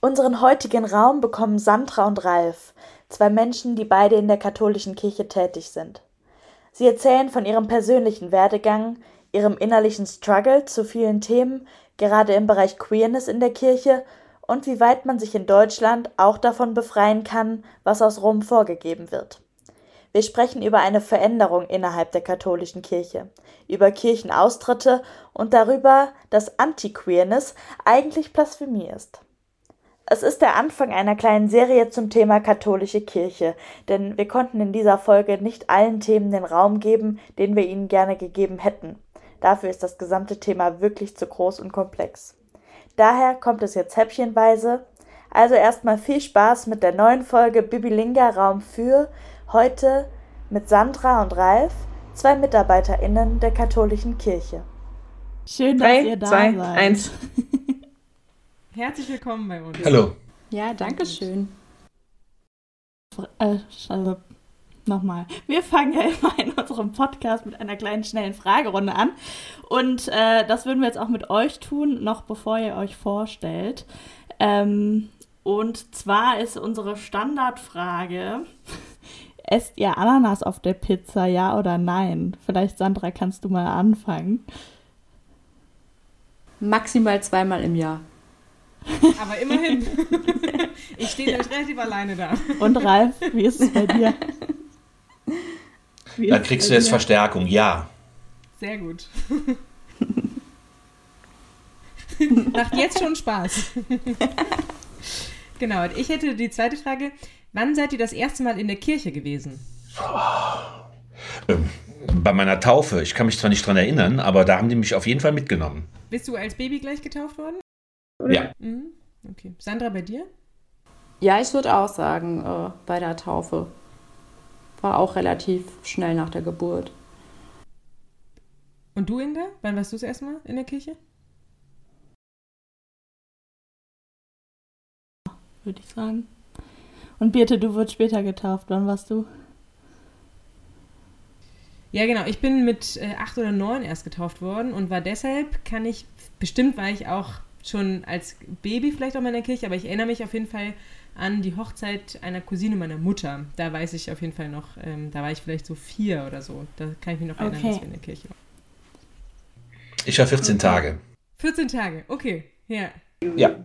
Unseren heutigen Raum bekommen Sandra und Ralf, zwei Menschen, die beide in der katholischen Kirche tätig sind. Sie erzählen von ihrem persönlichen Werdegang, ihrem innerlichen Struggle zu vielen Themen, gerade im Bereich Queerness in der Kirche und wie weit man sich in Deutschland auch davon befreien kann, was aus Rom vorgegeben wird. Wir sprechen über eine Veränderung innerhalb der katholischen Kirche, über Kirchenaustritte und darüber, dass Anti-Queerness eigentlich Blasphemie ist. Es ist der Anfang einer kleinen Serie zum Thema katholische Kirche, denn wir konnten in dieser Folge nicht allen Themen den Raum geben, den wir ihnen gerne gegeben hätten. Dafür ist das gesamte Thema wirklich zu groß und komplex. Daher kommt es jetzt häppchenweise. Also erstmal viel Spaß mit der neuen Folge Bibilinga Raum für heute mit Sandra und Ralf, zwei MitarbeiterInnen der katholischen Kirche. Schön, dass Drei, ihr da zwei, seid. Eins. Herzlich willkommen bei uns. Hallo. Ja, danke schön. Äh, also, nochmal. Wir fangen ja immer in unserem Podcast mit einer kleinen, schnellen Fragerunde an. Und äh, das würden wir jetzt auch mit euch tun, noch bevor ihr euch vorstellt. Ähm, und zwar ist unsere Standardfrage: Esst ihr Ananas auf der Pizza, ja oder nein? Vielleicht, Sandra, kannst du mal anfangen. Maximal zweimal im Jahr. Aber immerhin. ich stehe nämlich relativ alleine da. Und Ralf, wie ist es bei dir? Wie Dann kriegst du jetzt dir? Verstärkung, ja. Sehr gut. Macht jetzt schon Spaß. genau, ich hätte die zweite Frage. Wann seid ihr das erste Mal in der Kirche gewesen? Ähm, bei meiner Taufe. Ich kann mich zwar nicht dran erinnern, aber da haben die mich auf jeden Fall mitgenommen. Bist du als Baby gleich getauft worden? Ja. Mhm. Okay. Sandra, bei dir? Ja, ich würde auch sagen, äh, bei der Taufe. War auch relativ schnell nach der Geburt. Und du, Inga? Wann warst du das erste Mal in der Kirche? Würde ich sagen. Und Birte, du wurdest später getauft. Wann warst du? Ja, genau. Ich bin mit äh, acht oder neun erst getauft worden und war deshalb, kann ich, bestimmt war ich auch schon als Baby vielleicht auch mal in der Kirche, aber ich erinnere mich auf jeden Fall an die Hochzeit einer Cousine meiner Mutter. Da weiß ich auf jeden Fall noch, ähm, da war ich vielleicht so vier oder so. Da kann ich mich noch erinnern, okay. dass wir in der Kirche waren. Ich war 14 okay. Tage. 14 Tage, okay, ja. Ja,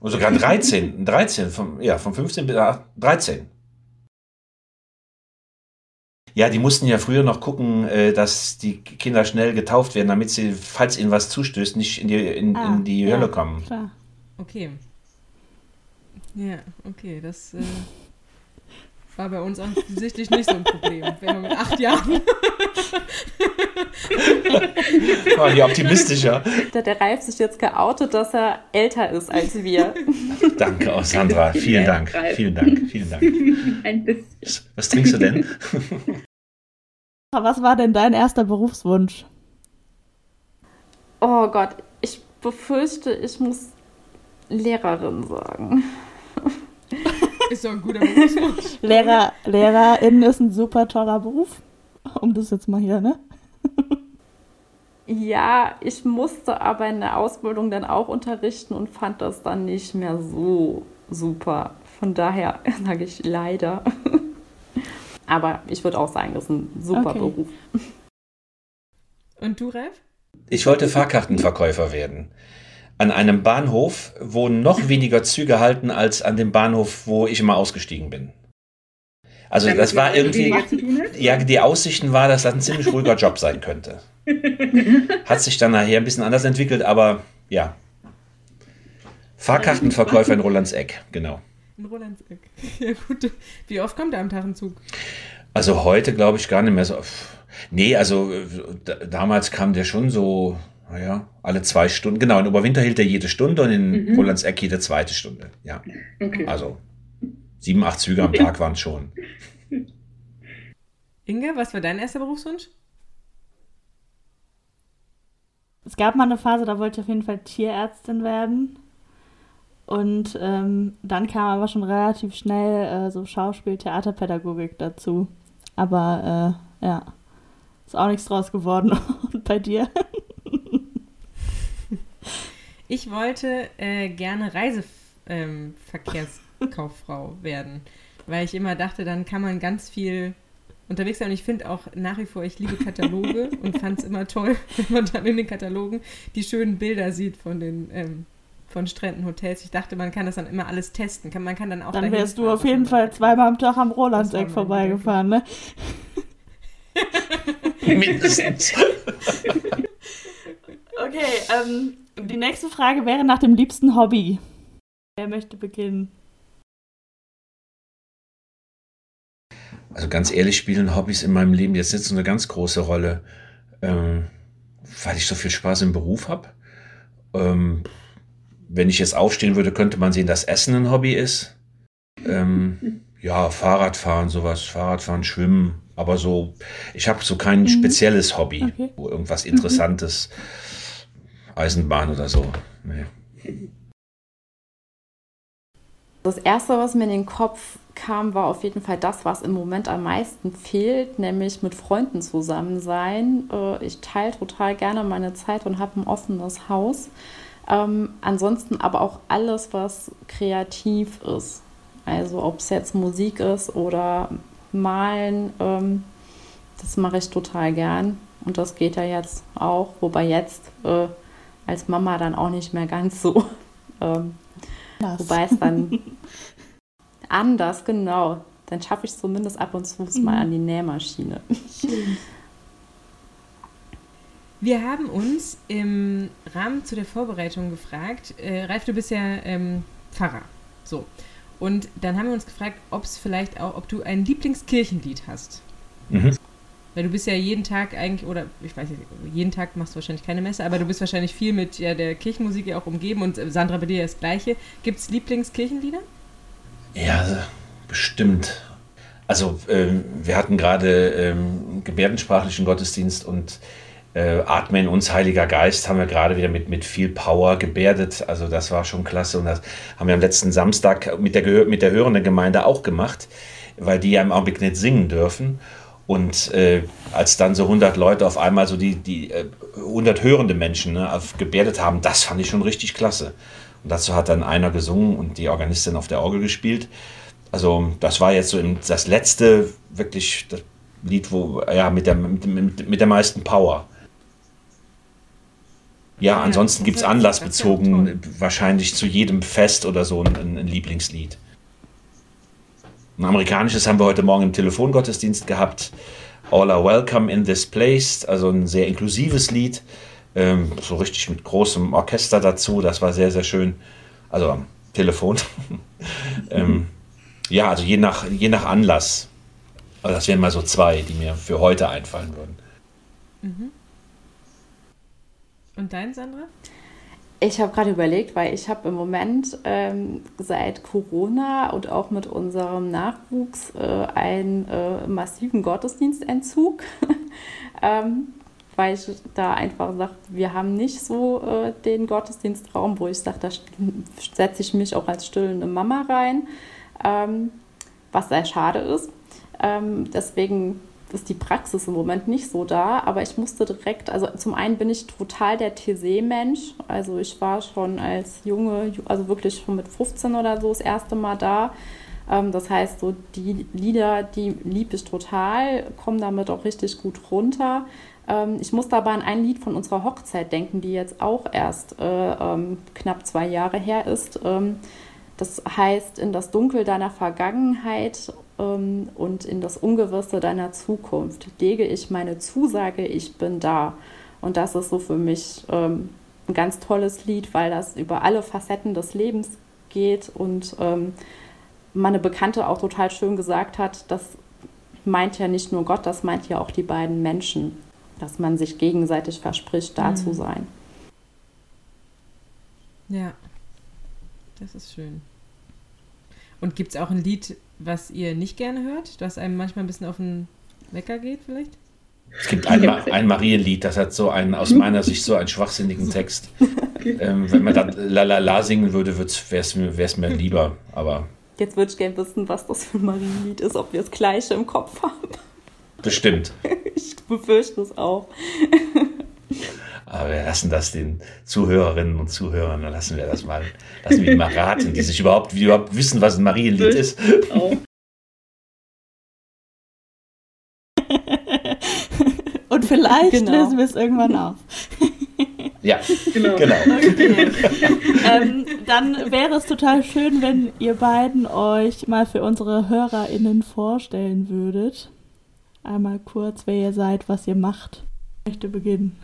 und sogar 13, 13, vom, ja, von 15 bis 13. Ja, die mussten ja früher noch gucken, äh, dass die Kinder schnell getauft werden, damit sie, falls ihnen was zustößt, nicht in die, in, ah, in die ja, Hölle kommen. Klar. Okay. Ja, okay, das äh, war bei uns offensichtlich nicht so ein Problem. Wenn man mit acht Jahren. war hier optimistischer. Da der Ralf sich jetzt geoutet, dass er älter ist als wir. Danke, auch Sandra. Vielen Dank. Vielen Dank. Vielen Dank. Ein bisschen. Was trinkst du denn? Was war denn dein erster Berufswunsch? Oh Gott, ich befürchte, ich muss Lehrerin sagen. Ist doch ein guter Berufswunsch. Lehrer, Lehrerin ist ein super toller Beruf. Um das jetzt mal hier, ne? Ja, ich musste aber in der Ausbildung dann auch unterrichten und fand das dann nicht mehr so super. Von daher sage ich leider. Aber ich würde auch sagen, das ist ein super okay. Beruf. Und du, Ralf? Ich wollte Fahrkartenverkäufer werden. An einem Bahnhof, wo noch weniger Züge halten als an dem Bahnhof, wo ich immer ausgestiegen bin. Also das war irgendwie, ja, die Aussichten war, dass das ein ziemlich ruhiger Job sein könnte. Hat sich dann nachher ein bisschen anders entwickelt, aber ja. Fahrkartenverkäufer in Rolandseck, genau. In Rolandseck. Ja gut. Wie oft kommt er am Tag ein Zug? Also heute glaube ich gar nicht mehr so. Nee, also damals kam der schon so naja, alle zwei Stunden. Genau, in Oberwinterhild jede Stunde und in mhm. Rolands Eck jede zweite Stunde. Ja. Okay. Also sieben, acht Züge am Tag waren es schon. Inge, was war dein erster Berufswunsch? Es gab mal eine Phase, da wollte ich auf jeden Fall Tierärztin werden. Und ähm, dann kam aber schon relativ schnell äh, so Schauspiel, Theaterpädagogik dazu. Aber äh, ja, ist auch nichts draus geworden. Und bei dir? Ich wollte äh, gerne Reiseverkehrskauffrau ähm, werden, weil ich immer dachte, dann kann man ganz viel unterwegs sein. Und ich finde auch nach wie vor, ich liebe Kataloge und fand es immer toll, wenn man dann in den Katalogen die schönen Bilder sieht von den ähm, von Stränden, Hotels. Ich dachte, man kann das dann immer alles testen. Kann, man kann dann auch dann wärst du auf jeden Fall zweimal am Tag am Rolandseck vorbeigefahren, ne? Mindestens. okay, ähm, die nächste Frage wäre nach dem liebsten Hobby. Wer möchte beginnen? Also ganz ehrlich spielen Hobbys in meinem Leben jetzt nicht so eine ganz große Rolle, ähm, weil ich so viel Spaß im Beruf habe. Ähm, wenn ich jetzt aufstehen würde, könnte man sehen, dass Essen ein Hobby ist. Ähm, ja, Fahrradfahren, sowas, Fahrradfahren, Schwimmen, aber so, ich habe so kein mhm. spezielles Hobby, okay. wo irgendwas Interessantes, mhm. Eisenbahn oder so. Nee. Das erste, was mir in den Kopf kam, war auf jeden Fall das, was im Moment am meisten fehlt, nämlich mit Freunden zusammen sein. Äh, ich teile total gerne meine Zeit und habe ein offenes Haus. Ähm, ansonsten aber auch alles, was kreativ ist. Also ob es jetzt Musik ist oder Malen, ähm, das mache ich total gern. Und das geht ja jetzt auch, wobei jetzt äh, als Mama dann auch nicht mehr ganz so. Ähm, wobei es dann Anders, genau. Dann schaffe ich es zumindest ab und zu mhm. mal an die Nähmaschine. Schön. Wir haben uns im Rahmen zu der Vorbereitung gefragt, äh, Ralf, du bist ja ähm, Pfarrer. So. Und dann haben wir uns gefragt, ob es vielleicht auch, ob du ein Lieblingskirchenlied hast. Mhm. Weil du bist ja jeden Tag eigentlich, oder ich weiß nicht, jeden Tag machst du wahrscheinlich keine Messe, aber du bist wahrscheinlich viel mit ja, der Kirchenmusik ja auch umgeben und äh, Sandra bei dir das Gleiche. Gibt es Lieblingskirchenlieder? Ja, bestimmt. Also ähm, wir hatten gerade ähm, gebärdensprachlichen Gottesdienst und äh, Atme uns, Heiliger Geist, haben wir gerade wieder mit, mit viel Power gebärdet. Also das war schon klasse und das haben wir am letzten Samstag mit der, mit der hörenden Gemeinde auch gemacht, weil die ja im Augenblick nicht singen dürfen. Und äh, als dann so 100 Leute auf einmal so die, die äh, 100 hörende Menschen ne, gebärdet haben, das fand ich schon richtig klasse. Und dazu hat dann einer gesungen und die Organistin auf der Orgel gespielt. Also das war jetzt so das letzte wirklich das Lied, wo ja mit der, mit, mit der meisten Power. Ja, ansonsten gibt es anlassbezogen wahrscheinlich zu jedem Fest oder so ein, ein Lieblingslied. Ein amerikanisches haben wir heute Morgen im Telefongottesdienst gehabt. All are welcome in this place, also ein sehr inklusives Lied. Ähm, so richtig mit großem Orchester dazu. Das war sehr, sehr schön. Also am Telefon. ähm, ja, also je nach, je nach Anlass. Also das wären mal so zwei, die mir für heute einfallen würden. Mhm. Und dein, Sandra? Ich habe gerade überlegt, weil ich habe im Moment ähm, seit Corona und auch mit unserem Nachwuchs äh, einen äh, massiven Gottesdienstentzug. ähm, weil ich da einfach sage, wir haben nicht so äh, den Gottesdienstraum, wo ich sage, da setze ich mich auch als stillende Mama rein, ähm, was sehr schade ist. Ähm, deswegen ist die Praxis im Moment nicht so da, aber ich musste direkt, also zum einen bin ich total der TC-Mensch, also ich war schon als Junge, also wirklich schon mit 15 oder so das erste Mal da. Ähm, das heißt, so die Lieder, die liebe ich total, komme damit auch richtig gut runter. Ähm, ich muss dabei an ein Lied von unserer Hochzeit denken, die jetzt auch erst äh, ähm, knapp zwei Jahre her ist. Das heißt, in das Dunkel deiner Vergangenheit ähm, und in das Ungewisse deiner Zukunft lege ich meine Zusage, ich bin da. Und das ist so für mich ähm, ein ganz tolles Lied, weil das über alle Facetten des Lebens geht und ähm, meine Bekannte auch total schön gesagt hat, das meint ja nicht nur Gott, das meint ja auch die beiden Menschen. dass man sich gegenseitig verspricht, da mhm. zu sein. Ja, das ist schön. Und gibt es auch ein Lied, was ihr nicht gerne hört, das einem manchmal ein bisschen auf den Wecker geht vielleicht? Es gibt ein, ein Marienlied, das hat so einen, aus meiner Sicht, so einen schwachsinnigen Text. Ähm, wenn man da La La La singen würde, wäre es mir, mir lieber, aber... Jetzt würde ich gerne wissen, was das für ein Marienlied ist, ob wir das gleiche im Kopf haben. Bestimmt. Ich befürchte es auch. Aber wir lassen das den Zuhörerinnen und Zuhörern, dann lassen wir das mal, lassen wir die mal raten, die sich überhaupt, die überhaupt wissen, was ein Marienlied ist. Auch. Und vielleicht genau. lösen wir es irgendwann auf. Ja, genau. genau. Okay. ähm, dann wäre es total schön, wenn ihr beiden euch mal für unsere HörerInnen vorstellen würdet. Einmal kurz, wer ihr seid, was ihr macht. Ich möchte beginnen.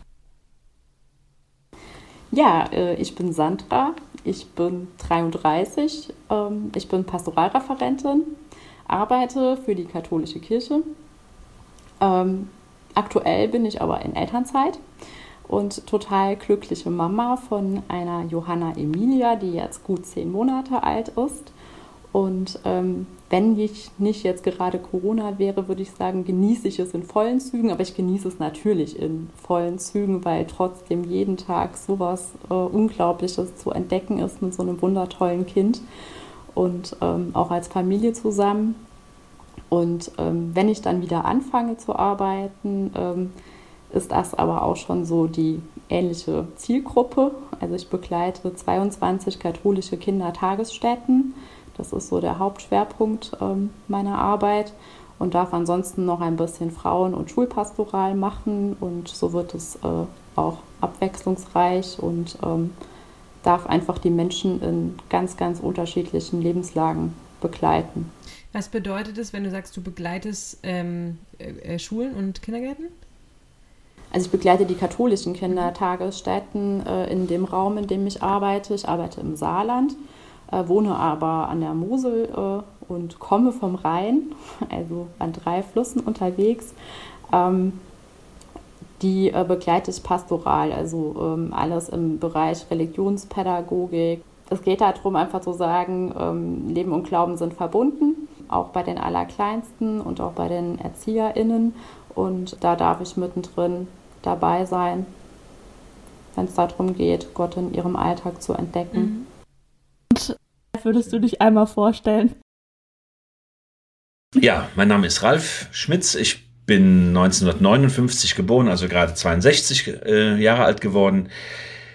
Ja, äh, ich bin Sandra, ich bin 33, ähm, ich bin Pastoralreferentin, arbeite für die katholische Kirche. Ähm, aktuell bin ich aber in Elternzeit und total glückliche Mama von einer Johanna Emilia, die jetzt gut zehn Monate alt ist. Und ähm, wenn ich nicht jetzt gerade Corona wäre, würde ich sagen, genieße ich es in vollen Zügen, aber ich genieße es natürlich in vollen Zügen, weil trotzdem jeden Tag sowas äh, Unglaubliches zu entdecken ist mit so einem wundertollen Kind und ähm, auch als Familie zusammen. Und ähm, wenn ich dann wieder anfange zu arbeiten, ähm, ist das aber auch schon so die ähnliche Zielgruppe. Also ich begleite 22 katholische Kindertagesstätten das ist so der Hauptschwerpunkt ähm, meiner Arbeit und darf ansonsten noch ein bisschen Frauen- und Schulpastoral machen und so wird es äh, auch abwechslungsreich und ähm, darf einfach die Menschen in ganz, ganz unterschiedlichen Lebenslagen begleiten. Was bedeutet es, wenn du sagst, du begleitest ähm, äh, Schulen und Kindergärten? Also ich begleite die katholischen Kindertagesstätten äh, in dem Raum, in dem ich arbeite. Ich arbeite im Saarland äh, wohne aber an der Mosel äh, und komme vom Rhein, also an drei Flüssen unterwegs. Ähm, die äh, begleite ich pastoral, also ähm, alles im Bereich Religionspädagogik. Es geht darum, einfach zu sagen, ähm, Leben und Glauben sind verbunden, auch bei den Allerkleinsten und auch bei den ErzieherInnen. Und da darf ich mittendrin dabei sein, wenn es darum geht, Gott in ihrem Alltag zu entdecken. Mhm. Würdest du dich einmal vorstellen? Ja, mein Name ist Ralf Schmitz. Ich bin 1959 geboren, also gerade 62 äh, Jahre alt geworden.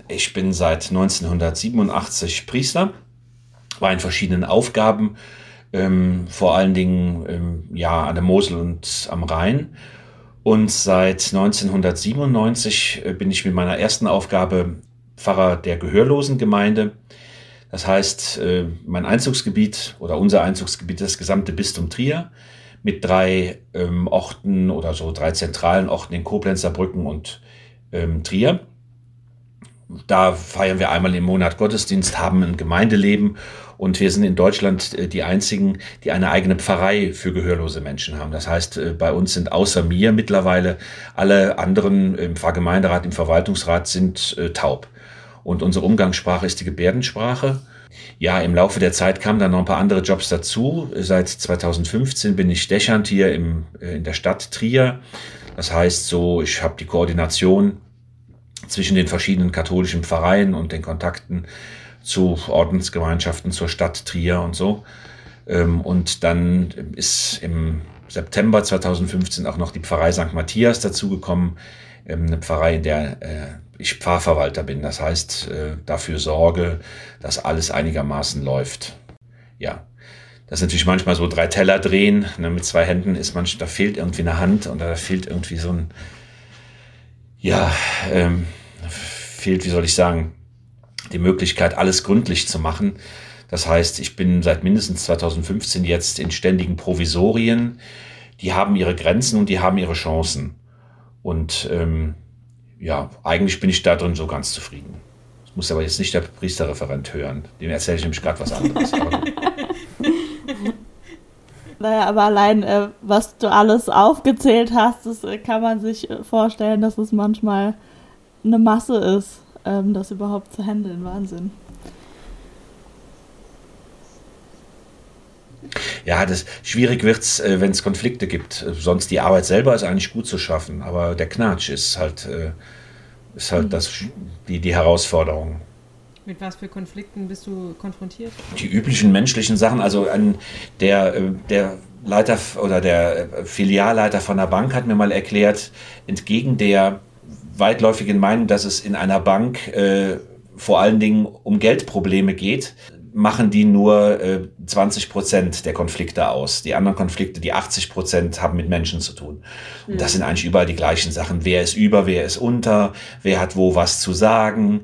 Ich bin seit 1987 Priester, war in verschiedenen Aufgaben, ähm, vor allen Dingen ähm, ja, an der Mosel und am Rhein. Und seit 1997 äh, bin ich mit meiner ersten Aufgabe Pfarrer der Gehörlosengemeinde das heißt, äh, mein Einzugsgebiet oder unser Einzugsgebiet ist das gesamte Bistum Trier mit drei ähm, Orten oder so drei zentralen Orten in Koblenz, Saarbrücken und ähm, Trier. Da feiern wir einmal im Monat Gottesdienst, haben ein Gemeindeleben und wir sind in Deutschland äh, die einzigen, die eine eigene Pfarrei für gehörlose Menschen haben. Das heißt, äh, bei uns sind außer mir mittlerweile alle anderen im Pfarrgemeinderat, im Verwaltungsrat sind äh, taub und unsere Umgangssprache ist die Gebärdensprache. Ja, im Laufe der Zeit kamen dann noch ein paar andere Jobs dazu. Seit 2015 bin ich Dechant hier im, äh, in der Stadt Trier. Das heißt so, ich habe die Koordination zwischen den verschiedenen katholischen Pfarreien und den Kontakten zu Ordensgemeinschaften zur Stadt Trier und so. Ähm, und dann ist im September 2015 auch noch die Pfarrei St. Matthias dazugekommen, eine Pfarrei, in der äh, ich Pfarrverwalter bin. Das heißt, äh, dafür sorge, dass alles einigermaßen läuft. Ja. Das ist natürlich manchmal so drei Teller drehen. Ne, mit zwei Händen ist manchmal, da fehlt irgendwie eine Hand und da fehlt irgendwie so ein, ja, ähm, fehlt, wie soll ich sagen, die Möglichkeit, alles gründlich zu machen. Das heißt, ich bin seit mindestens 2015 jetzt in ständigen Provisorien. Die haben ihre Grenzen und die haben ihre Chancen. Und ähm, ja, eigentlich bin ich da drin so ganz zufrieden. Das muss aber jetzt nicht der Priesterreferent hören. Dem erzähle ich nämlich gerade was anderes. Naja, aber allein, äh, was du alles aufgezählt hast, das äh, kann man sich äh, vorstellen, dass es manchmal eine Masse ist, ähm, das überhaupt zu handeln. Wahnsinn. Ja, das schwierig wird's, äh, wenn es Konflikte gibt. Sonst die Arbeit selber ist eigentlich gut zu schaffen, aber der Knatsch ist halt, äh, ist halt mhm. das, die, die Herausforderung. Mit was für Konflikten bist du konfrontiert? Die üblichen menschlichen Sachen. Also an der, äh, der Leiter oder der Filialleiter von der Bank hat mir mal erklärt, entgegen der weitläufigen Meinung, dass es in einer Bank äh, vor allen Dingen um Geldprobleme geht, machen die nur äh, 20 Prozent der Konflikte aus. Die anderen Konflikte, die 80 Prozent, haben mit Menschen zu tun. Und das sind eigentlich überall die gleichen Sachen. Wer ist über, wer ist unter, wer hat wo was zu sagen.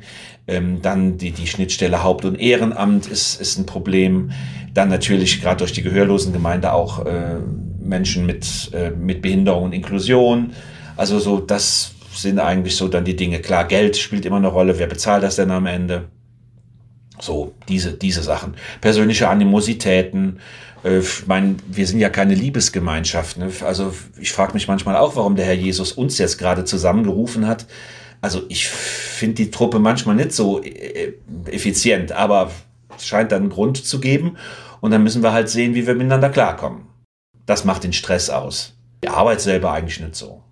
Ähm, dann die, die Schnittstelle Haupt- und Ehrenamt ist, ist ein Problem. Dann natürlich gerade durch die Gehörlosengemeinde auch äh, Menschen mit, äh, mit Behinderung und Inklusion. Also so, das sind eigentlich so dann die Dinge. Klar, Geld spielt immer eine Rolle. Wer bezahlt das denn am Ende? So, diese, diese Sachen. Persönliche Animositäten. Äh, ich meine, wir sind ja keine Liebesgemeinschaft. Ne? Also ich frage mich manchmal auch, warum der Herr Jesus uns jetzt gerade zusammengerufen hat. Also ich finde die Truppe manchmal nicht so äh, effizient, aber es scheint dann einen Grund zu geben. Und dann müssen wir halt sehen, wie wir miteinander klarkommen. Das macht den Stress aus. Die Arbeit selber eigentlich nicht so.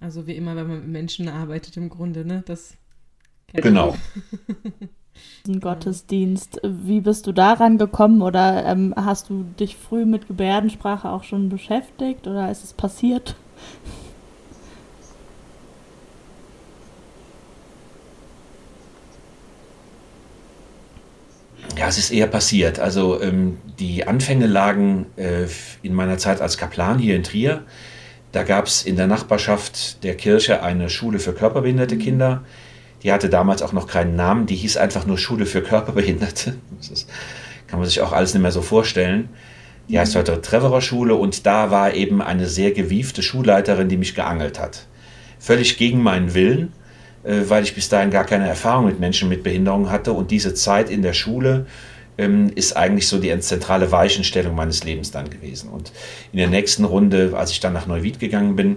Also wie immer, wenn man mit Menschen arbeitet im Grunde, ne? Das genau. Gottesdienst. Wie bist du daran gekommen oder ähm, hast du dich früh mit Gebärdensprache auch schon beschäftigt oder ist es passiert? Ja, es ist eher passiert. Also ähm, die Anfänge lagen äh, in meiner Zeit als Kaplan hier in Trier. Da gab es in der Nachbarschaft der Kirche eine Schule für körperbehinderte mhm. Die hatte damals auch noch keinen Namen, die hieß einfach nur Schule für Körperbehinderte. Das ist, kann man sich auch alles nicht mehr so vorstellen. Die heißt heute Trevorer Schule und da war eben eine sehr gewiefte Schulleiterin, die mich geangelt hat. Völlig gegen meinen Willen, äh, weil ich bis dahin gar keine Erfahrung mit Menschen mit Behinderung hatte und diese Zeit in der Schule ähm, ist eigentlich so die zentrale Weichenstellung meines Lebens dann gewesen. Und in der nächsten Runde, als ich dann nach Neuwied gegangen bin,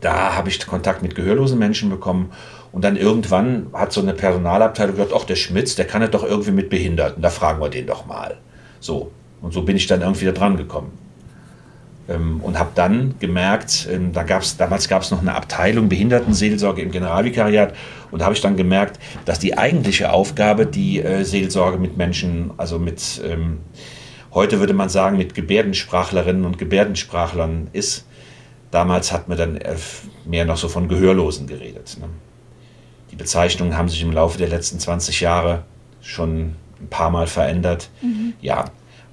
da habe ich Kontakt mit gehörlosen Menschen bekommen und dann irgendwann hat so eine Personalabteilung gesagt, ach, der Schmitz, der kann ja doch irgendwie mit Behinderten, da fragen wir den doch mal. So. Und so bin ich dann irgendwie da dran gekommen. Ähm, und habe dann gemerkt, ähm, da gab's, damals gab es noch eine Abteilung Behindertenseelsorge im Generalvikariat und habe ich dann gemerkt, dass die eigentliche Aufgabe die äh, Seelsorge mit Menschen, also mit, ähm, heute würde man sagen, mit Gebärdensprachlerinnen und Gebärdensprachlern ist. Damals hat man dann äh, mehr noch so von Gehörlosen geredet. Ne? Die Bezeichnungen haben sich im Laufe der letzten 20 Jahre schon ein paar Mal verändert. Mhm. Ja,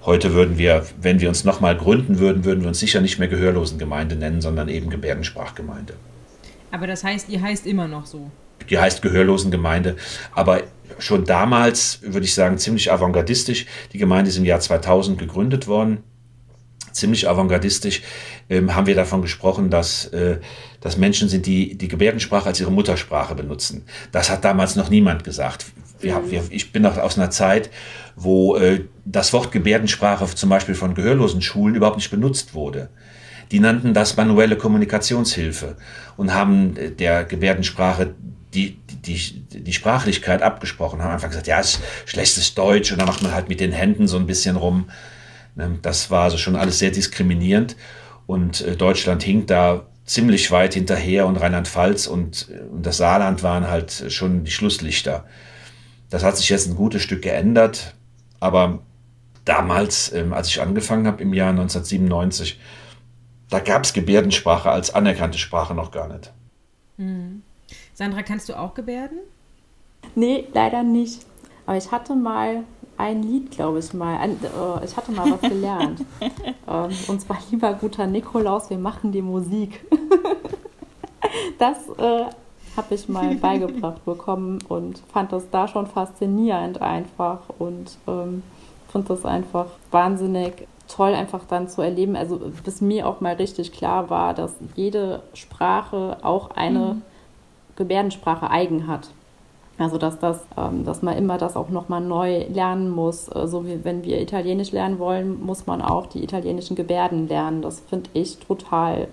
heute würden wir, wenn wir uns nochmal gründen würden, würden wir uns sicher nicht mehr Gehörlosengemeinde nennen, sondern eben Gebärdensprachgemeinde. Aber das heißt, ihr heißt immer noch so. Die heißt Gehörlosengemeinde, aber schon damals, würde ich sagen, ziemlich avantgardistisch. Die Gemeinde ist im Jahr 2000 gegründet worden ziemlich avantgardistisch, ähm, haben wir davon gesprochen, dass, äh, dass Menschen sind, die die Gebärdensprache als ihre Muttersprache benutzen. Das hat damals noch niemand gesagt. Wir, wir, ich bin noch aus einer Zeit, wo äh, das Wort Gebärdensprache zum Beispiel von gehörlosen Schulen überhaupt nicht benutzt wurde. Die nannten das manuelle Kommunikationshilfe und haben äh, der Gebärdensprache die, die, die Sprachlichkeit abgesprochen, haben einfach gesagt, ja, ist schlechtes Deutsch und dann macht man halt mit den Händen so ein bisschen rum. Ne, das war also schon alles sehr diskriminierend und äh, Deutschland hinkt da ziemlich weit hinterher und Rheinland-Pfalz und, und das Saarland waren halt schon die Schlusslichter. Das hat sich jetzt ein gutes Stück geändert, aber damals, ähm, als ich angefangen habe im Jahr 1997, da gab es Gebärdensprache als anerkannte Sprache noch gar nicht. Hm. Sandra, kannst du auch Gebärden? Nee, leider nicht. Aber ich hatte mal ein Lied, glaube ich mal. Ein, äh, ich hatte mal was gelernt. ähm, und zwar lieber guter Nikolaus, wir machen die Musik. das äh, habe ich mal beigebracht bekommen und fand das da schon faszinierend einfach und ähm, fand das einfach wahnsinnig toll einfach dann zu erleben. Also bis mir auch mal richtig klar war, dass jede Sprache auch eine mhm. Gebärdensprache eigen hat. Also dass das, ähm, dass man immer das auch nochmal neu lernen muss. Äh, so wie wenn wir Italienisch lernen wollen, muss man auch die italienischen Gebärden lernen. Das finde ich total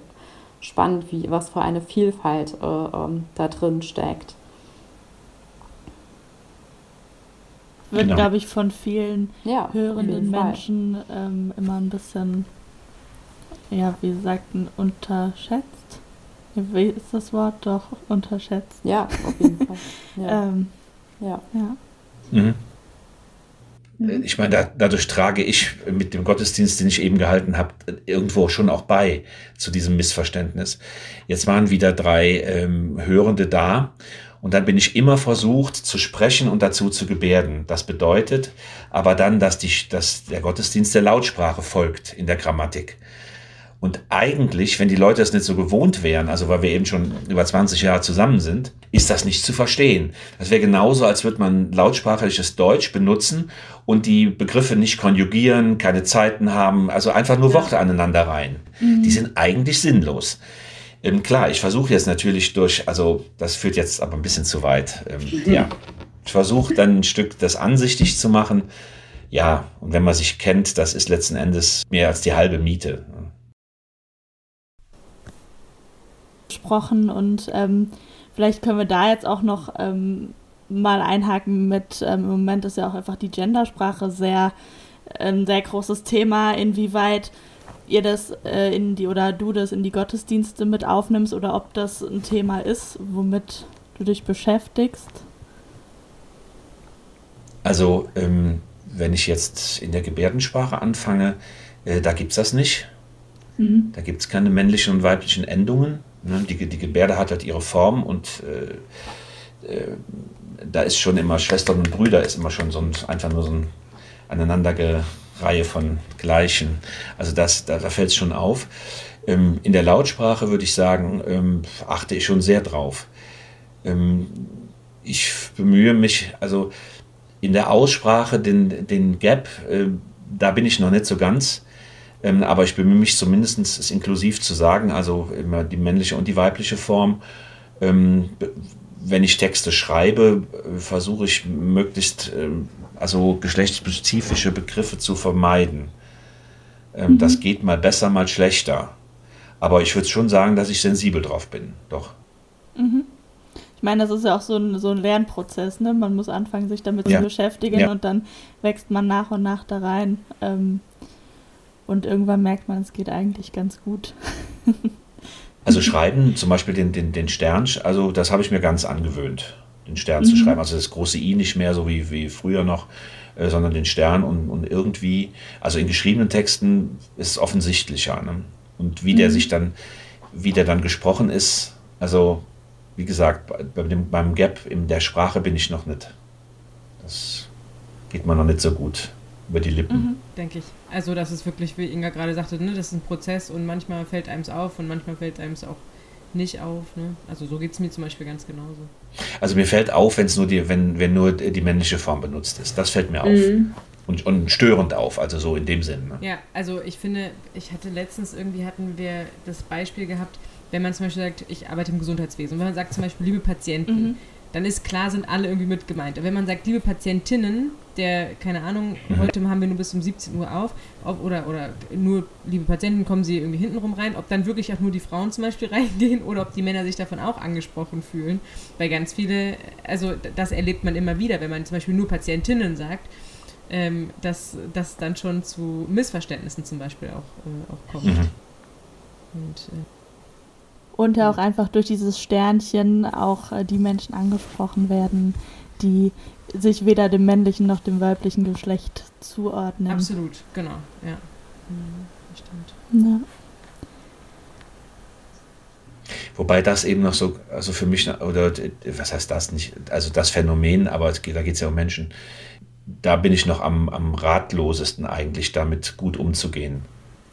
spannend, wie was für eine Vielfalt äh, ähm, da drin steckt. Wird, genau. glaube ich, von vielen ja, hörenden Menschen ähm, immer ein bisschen, ja, wie sagten, unterschätzt. Wie ist das Wort doch unterschätzt? Ja, auf jeden Fall. Ja. ähm, ja. ja. Mhm. mhm. Ich meine, da, dadurch trage ich mit dem Gottesdienst, den ich eben gehalten habe, irgendwo schon auch bei zu diesem Missverständnis. Jetzt waren wieder drei ähm, Hörende da und dann bin ich immer versucht zu sprechen und dazu zu gebärden. Das bedeutet aber dann, dass, die, dass der Gottesdienst der Lautsprache folgt in der Grammatik. Und eigentlich, wenn die Leute es nicht so gewohnt wären, also weil wir eben schon über 20 Jahre zusammen sind, ist das nicht zu verstehen. Das wäre genauso, als würde man lautsprachliches Deutsch benutzen und die Begriffe nicht konjugieren, keine Zeiten haben, also einfach nur Worte aneinander rein. Mhm. Die sind eigentlich sinnlos. Ähm, klar, ich versuche jetzt natürlich durch, also das führt jetzt aber ein bisschen zu weit. Ähm, mhm. Ja, ich versuche dann ein Stück das ansichtig zu machen. Ja, und wenn man sich kennt, das ist letzten Endes mehr als die halbe Miete. Gesprochen und ähm, vielleicht können wir da jetzt auch noch ähm, mal einhaken mit, ähm, im Moment ist ja auch einfach die Gendersprache sehr, ein sehr großes Thema, inwieweit ihr das äh, in die oder du das in die Gottesdienste mit aufnimmst oder ob das ein Thema ist, womit du dich beschäftigst? Also, ähm, wenn ich jetzt in der Gebärdensprache anfange, äh, da gibt es das nicht. Mhm. Da gibt es keine männlichen und weiblichen Endungen. Ne? Die, die Gebärde hat halt ihre Form und äh, äh, da ist schon immer Schwestern und Brüder, ist immer schon so ein, einfach nur so ein Aneinandergereihe von Gleichen. Also das, da, da fällt es schon auf. Ähm, in der Lautsprache würde ich sagen, ähm, achte ich schon sehr drauf. Ähm, ich bemühe mich, also in der Aussprache, den, den Gap, äh, da bin ich noch nicht so ganz. Ähm, aber ich bemühe mich zumindest, es inklusiv zu sagen, also immer die männliche und die weibliche Form. Ähm, wenn ich Texte schreibe, äh, versuche ich möglichst ähm, also geschlechtsspezifische Begriffe zu vermeiden. Ähm, mhm. Das geht mal besser, mal schlechter. Aber ich würde schon sagen, dass ich sensibel drauf bin, doch. Mhm. Ich meine, das ist ja auch so ein, so ein Lernprozess, ne? Man muss anfangen, sich damit ja. zu beschäftigen ja. und dann wächst man nach und nach da rein. Ähm, und irgendwann merkt man, es geht eigentlich ganz gut. also schreiben, zum Beispiel den, den, den Stern, also das habe ich mir ganz angewöhnt, den Stern mhm. zu schreiben. Also das große I nicht mehr so wie, wie früher noch, äh, sondern den Stern und, und irgendwie, also in geschriebenen Texten ist es offensichtlicher. Ne? Und wie mhm. der sich dann, wie der dann gesprochen ist, also wie gesagt, bei dem, beim Gap in der Sprache bin ich noch nicht. Das geht mir noch nicht so gut über die Lippen. Mhm, denke ich. Also das ist wirklich, wie Inga gerade sagte, ne, das ist ein Prozess und manchmal fällt einem es auf und manchmal fällt einem es auch nicht auf. Ne? Also so geht es mir zum Beispiel ganz genauso. Also mir fällt auf, wenn's nur die, wenn, wenn nur die männliche Form benutzt ist. Das fällt mir auf. Mhm. Und, und störend auf, also so in dem Sinn. Ne? Ja, also ich finde, ich hatte letztens irgendwie hatten wir das Beispiel gehabt, wenn man zum Beispiel sagt, ich arbeite im Gesundheitswesen und wenn man sagt zum Beispiel, liebe Patienten, mhm dann ist klar, sind alle irgendwie mit gemeint. Und wenn man sagt, liebe Patientinnen, der, keine Ahnung, mhm. heute haben wir nur bis um 17 Uhr auf, ob, oder, oder nur, liebe Patienten, kommen sie irgendwie hintenrum rein, ob dann wirklich auch nur die Frauen zum Beispiel reingehen oder ob die Männer sich davon auch angesprochen fühlen. Weil ganz viele, also das erlebt man immer wieder, wenn man zum Beispiel nur Patientinnen sagt, ähm, dass das dann schon zu Missverständnissen zum Beispiel auch, äh, auch kommt. Mhm. Und, äh, und ja auch einfach durch dieses Sternchen auch äh, die Menschen angesprochen werden, die sich weder dem männlichen noch dem weiblichen Geschlecht zuordnen. Absolut, genau, ja. Mhm, stimmt. Ja. Wobei das eben noch so, also für mich, oder was heißt das nicht, also das Phänomen, aber da geht es ja um Menschen, da bin ich noch am, am ratlosesten eigentlich, damit gut umzugehen.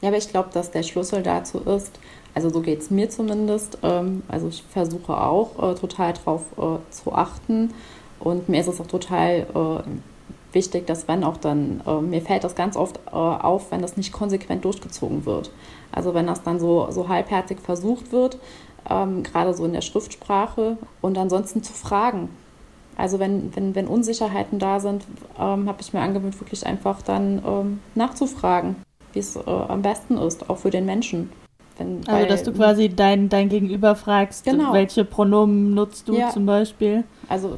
Ja, aber ich glaube, dass der Schlüssel dazu ist, also so geht es mir zumindest. Ähm, also ich versuche auch äh, total darauf äh, zu achten. Und mir ist es auch total äh, wichtig, dass wenn auch dann, mir fällt das ganz oft auf, wenn das nicht konsequent durchgezogen wird. Also wenn das dann so, so halbherzig versucht wird, ähm, gerade so in der Schriftsprache und ansonsten zu fragen. Also wenn, wenn, wenn Unsicherheiten da sind, ähm, habe ich mir angewöhnt, wirklich einfach dann nachzufragen, wie es am besten ist, auch für den Menschen. Wenn, also, weil, dass du quasi dein, dein Gegenüber fragst, genau. welche Pronomen nutzt du ja. zum Beispiel? Also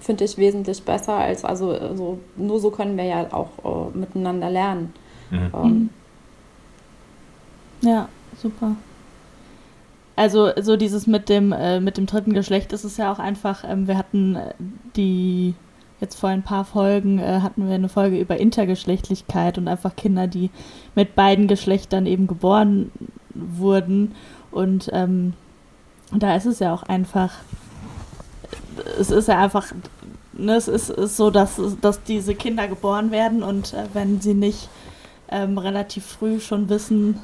finde ich wesentlich besser als, also, also nur so können wir ja auch äh, miteinander lernen. Mhm. Ähm, ja, super. Also so dieses mit dem äh, mit dem dritten Geschlecht ist es ja auch einfach. Ähm, wir hatten äh, die jetzt vor ein paar Folgen äh, hatten wir eine Folge über Intergeschlechtlichkeit und einfach Kinder, die mit beiden Geschlechtern eben geboren wurden. Und ähm, da ist es ja auch einfach, es ist ja einfach, ne, es ist, ist so, dass, dass diese Kinder geboren werden und äh, wenn sie nicht ähm, relativ früh schon wissen,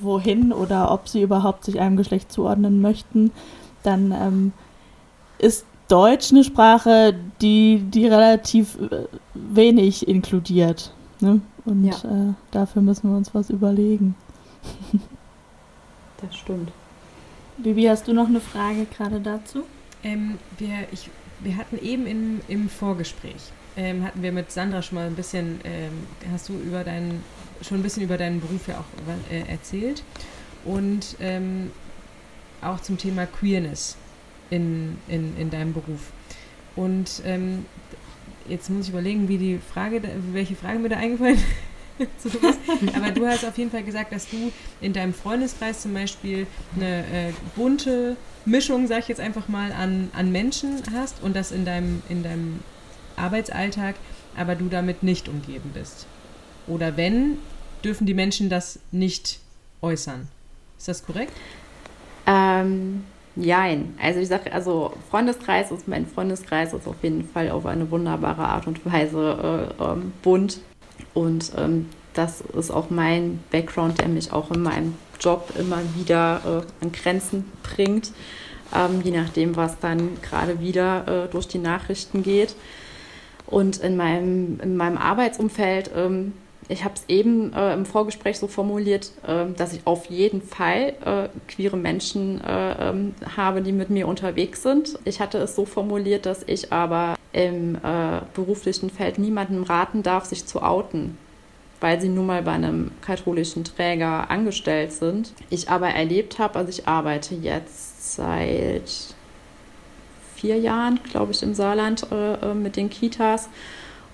wohin oder ob sie überhaupt sich einem Geschlecht zuordnen möchten, dann ähm, ist Deutsch eine Sprache, die, die relativ äh, wenig inkludiert. Ne? Und ja. äh, dafür müssen wir uns was überlegen. das stimmt. Bibi, hast du noch eine Frage gerade dazu? Ähm, wir, ich, wir hatten eben im, im Vorgespräch, ähm, hatten wir mit Sandra schon mal ein bisschen, ähm, hast du über deinen, schon ein bisschen über deinen Beruf ja auch äh, erzählt. Und ähm, auch zum Thema Queerness in, in, in deinem Beruf. Und ähm, jetzt muss ich überlegen, wie die Frage, welche Frage mir da eingefallen ist. Aber du hast auf jeden Fall gesagt, dass du in deinem Freundeskreis zum Beispiel eine äh, bunte Mischung, sag ich jetzt einfach mal, an, an Menschen hast und das in deinem, in deinem Arbeitsalltag, aber du damit nicht umgeben bist. Oder wenn, dürfen die Menschen das nicht äußern. Ist das korrekt? Ähm, Jein. Also ich sage, also Freundeskreis ist mein Freundeskreis ist auf jeden Fall auf eine wunderbare Art und Weise äh, ähm, bunt. Und ähm, das ist auch mein Background, der mich auch in meinem Job immer wieder äh, an Grenzen bringt. Ähm, je nachdem, was dann gerade wieder äh, durch die Nachrichten geht. Und in meinem, in meinem Arbeitsumfeld ähm, ich habe es eben äh, im Vorgespräch so formuliert, äh, dass ich auf jeden Fall äh, queere Menschen äh, ähm, habe, die mit mir unterwegs sind. Ich hatte es so formuliert, dass ich aber im äh, beruflichen Feld niemandem raten darf, sich zu outen weil sie nun mal bei einem katholischen Träger angestellt sind. Ich aber erlebt habe, also ich arbeite jetzt seit vier Jahren, glaube ich, im Saarland äh, mit den Kitas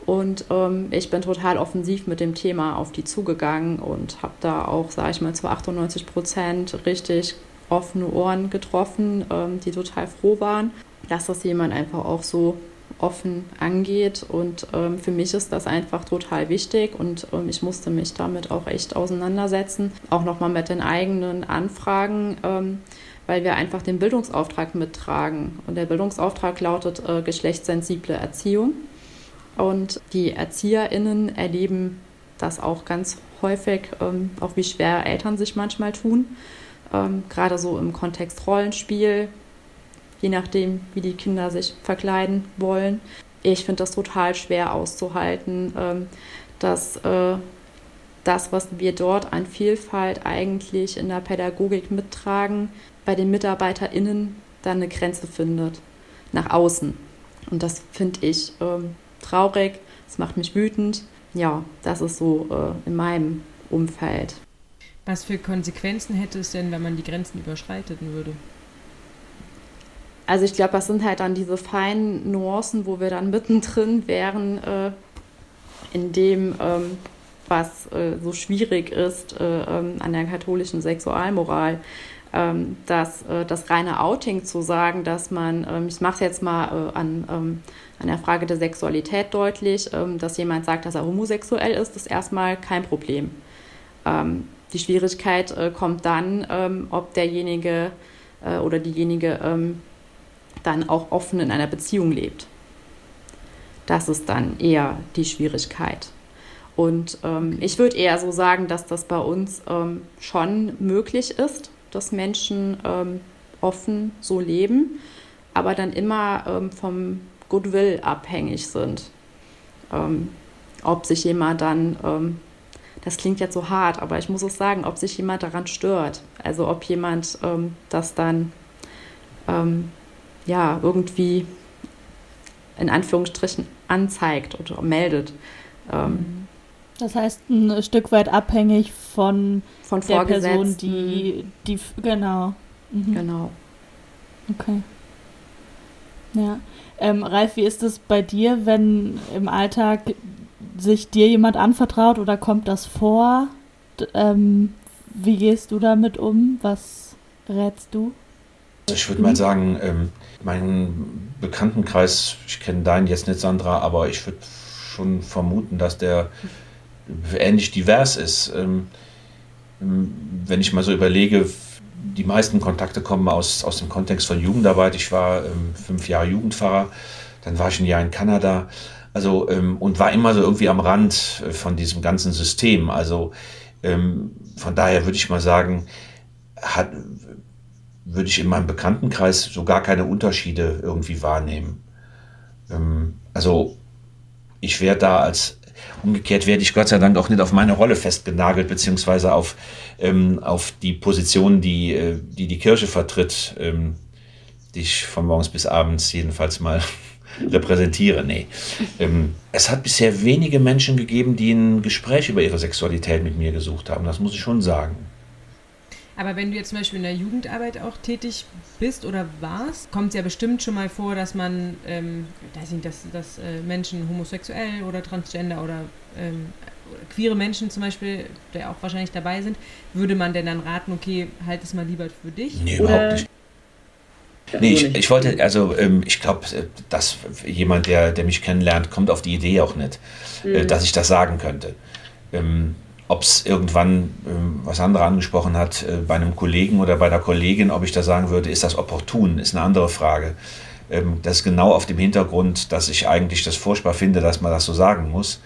und ähm, ich bin total offensiv mit dem Thema auf die zugegangen und habe da auch, sage ich mal, zu 98 Prozent richtig offene Ohren getroffen, ähm, die total froh waren, dass das jemand einfach auch so offen angeht. Und ähm, für mich ist das einfach total wichtig und ähm, ich musste mich damit auch echt auseinandersetzen. Auch nochmal mit den eigenen Anfragen, ähm, weil wir einfach den Bildungsauftrag mittragen. Und der Bildungsauftrag lautet äh, geschlechtssensible Erziehung. Und die ErzieherInnen erleben das auch ganz häufig, ähm, auch wie schwer Eltern sich manchmal tun. Ähm, gerade so im Kontext Rollenspiel, je nachdem, wie die Kinder sich verkleiden wollen. Ich finde das total schwer auszuhalten, ähm, dass äh, das, was wir dort an Vielfalt eigentlich in der Pädagogik mittragen, bei den MitarbeiterInnen dann eine Grenze findet, nach außen. Und das finde ich ähm, traurig, es macht mich wütend. Ja, das ist so äh, in meinem Umfeld. Was für Konsequenzen hätte es denn, wenn man die Grenzen überschreiten würde? Also ich glaube, das sind halt dann diese feinen Nuancen, wo wir dann mittendrin wären, äh, in dem, ähm, was äh, so schwierig ist äh, ähm, an der katholischen Sexualmoral. Ähm, dass äh, das reine Outing zu sagen, dass man, ähm, ich mache es jetzt mal äh, an ähm, an der Frage der Sexualität deutlich, ähm, dass jemand sagt, dass er homosexuell ist, ist erstmal kein Problem. Ähm, die Schwierigkeit äh, kommt dann, ähm, ob derjenige äh, oder diejenige dann auch offen in einer Beziehung lebt. Das ist dann eher die Schwierigkeit. Und ähm, ich würde eher so sagen, dass das bei uns ähm, schon möglich ist, dass Menschen ähm, offen so leben, aber dann immer vom Goodwill abhängig sind. Ähm, ob sich jemand dann, ähm, das klingt jetzt so hart, aber ich muss es sagen, ob sich jemand daran stört. Also ob jemand ähm, das dann ähm, ja irgendwie in Anführungsstrichen anzeigt oder meldet. Ähm, das heißt, ein Stück weit abhängig von, von der Person, die, die genau. Mhm. Genau. Okay. Ja. Ähm, Ralf, wie ist es bei dir, wenn im Alltag sich dir jemand anvertraut oder kommt das vor? Ähm, wie gehst du damit um? Was rätst du? Ich würde mal sagen, ähm, mein Bekanntenkreis, ich kenne deinen jetzt nicht, Sandra, aber ich würde schon vermuten, dass der ähnlich divers ist. Ähm, wenn ich mal so überlege, die meisten Kontakte kommen aus, aus dem Kontext von Jugendarbeit. Ich war ähm, fünf Jahre Jugendpfarrer, dann war ich ein Jahr in Kanada. Also, ähm, und war immer so irgendwie am Rand äh, von diesem ganzen System. Also, von daher würde ich mal sagen, hat, würde ich in meinem Bekanntenkreis so gar keine Unterschiede irgendwie wahrnehmen. Also, ich werde da als Umgekehrt werde ich Gott sei Dank auch nicht auf meine Rolle festgenagelt, beziehungsweise auf, ähm, auf die Position, die, äh, die die Kirche vertritt, ähm, die ich von morgens bis abends jedenfalls mal repräsentiere. Nee. Ähm, es hat bisher wenige Menschen gegeben, die ein Gespräch über ihre Sexualität mit mir gesucht haben. Das muss ich schon sagen. Aber wenn du jetzt zum Beispiel in der Jugendarbeit auch tätig bist oder warst, kommt es ja bestimmt schon mal vor, dass man, ähm, weiß nicht, dass, dass äh, Menschen homosexuell oder transgender oder ähm, queere Menschen zum Beispiel, die auch wahrscheinlich dabei sind, würde man denn dann raten, okay, halt es mal lieber für dich? Nee, oder? überhaupt nicht. Nee, ich, ich wollte, also ähm, ich glaube, äh, dass jemand, der, der mich kennenlernt, kommt auf die Idee auch nicht, äh, mhm. dass ich das sagen könnte. Ähm, ob es irgendwann, ähm, was andere angesprochen hat, äh, bei einem Kollegen oder bei einer Kollegin, ob ich da sagen würde, ist das opportun, ist eine andere Frage. Ähm, das ist genau auf dem Hintergrund, dass ich eigentlich das furchtbar finde, dass man das so sagen muss.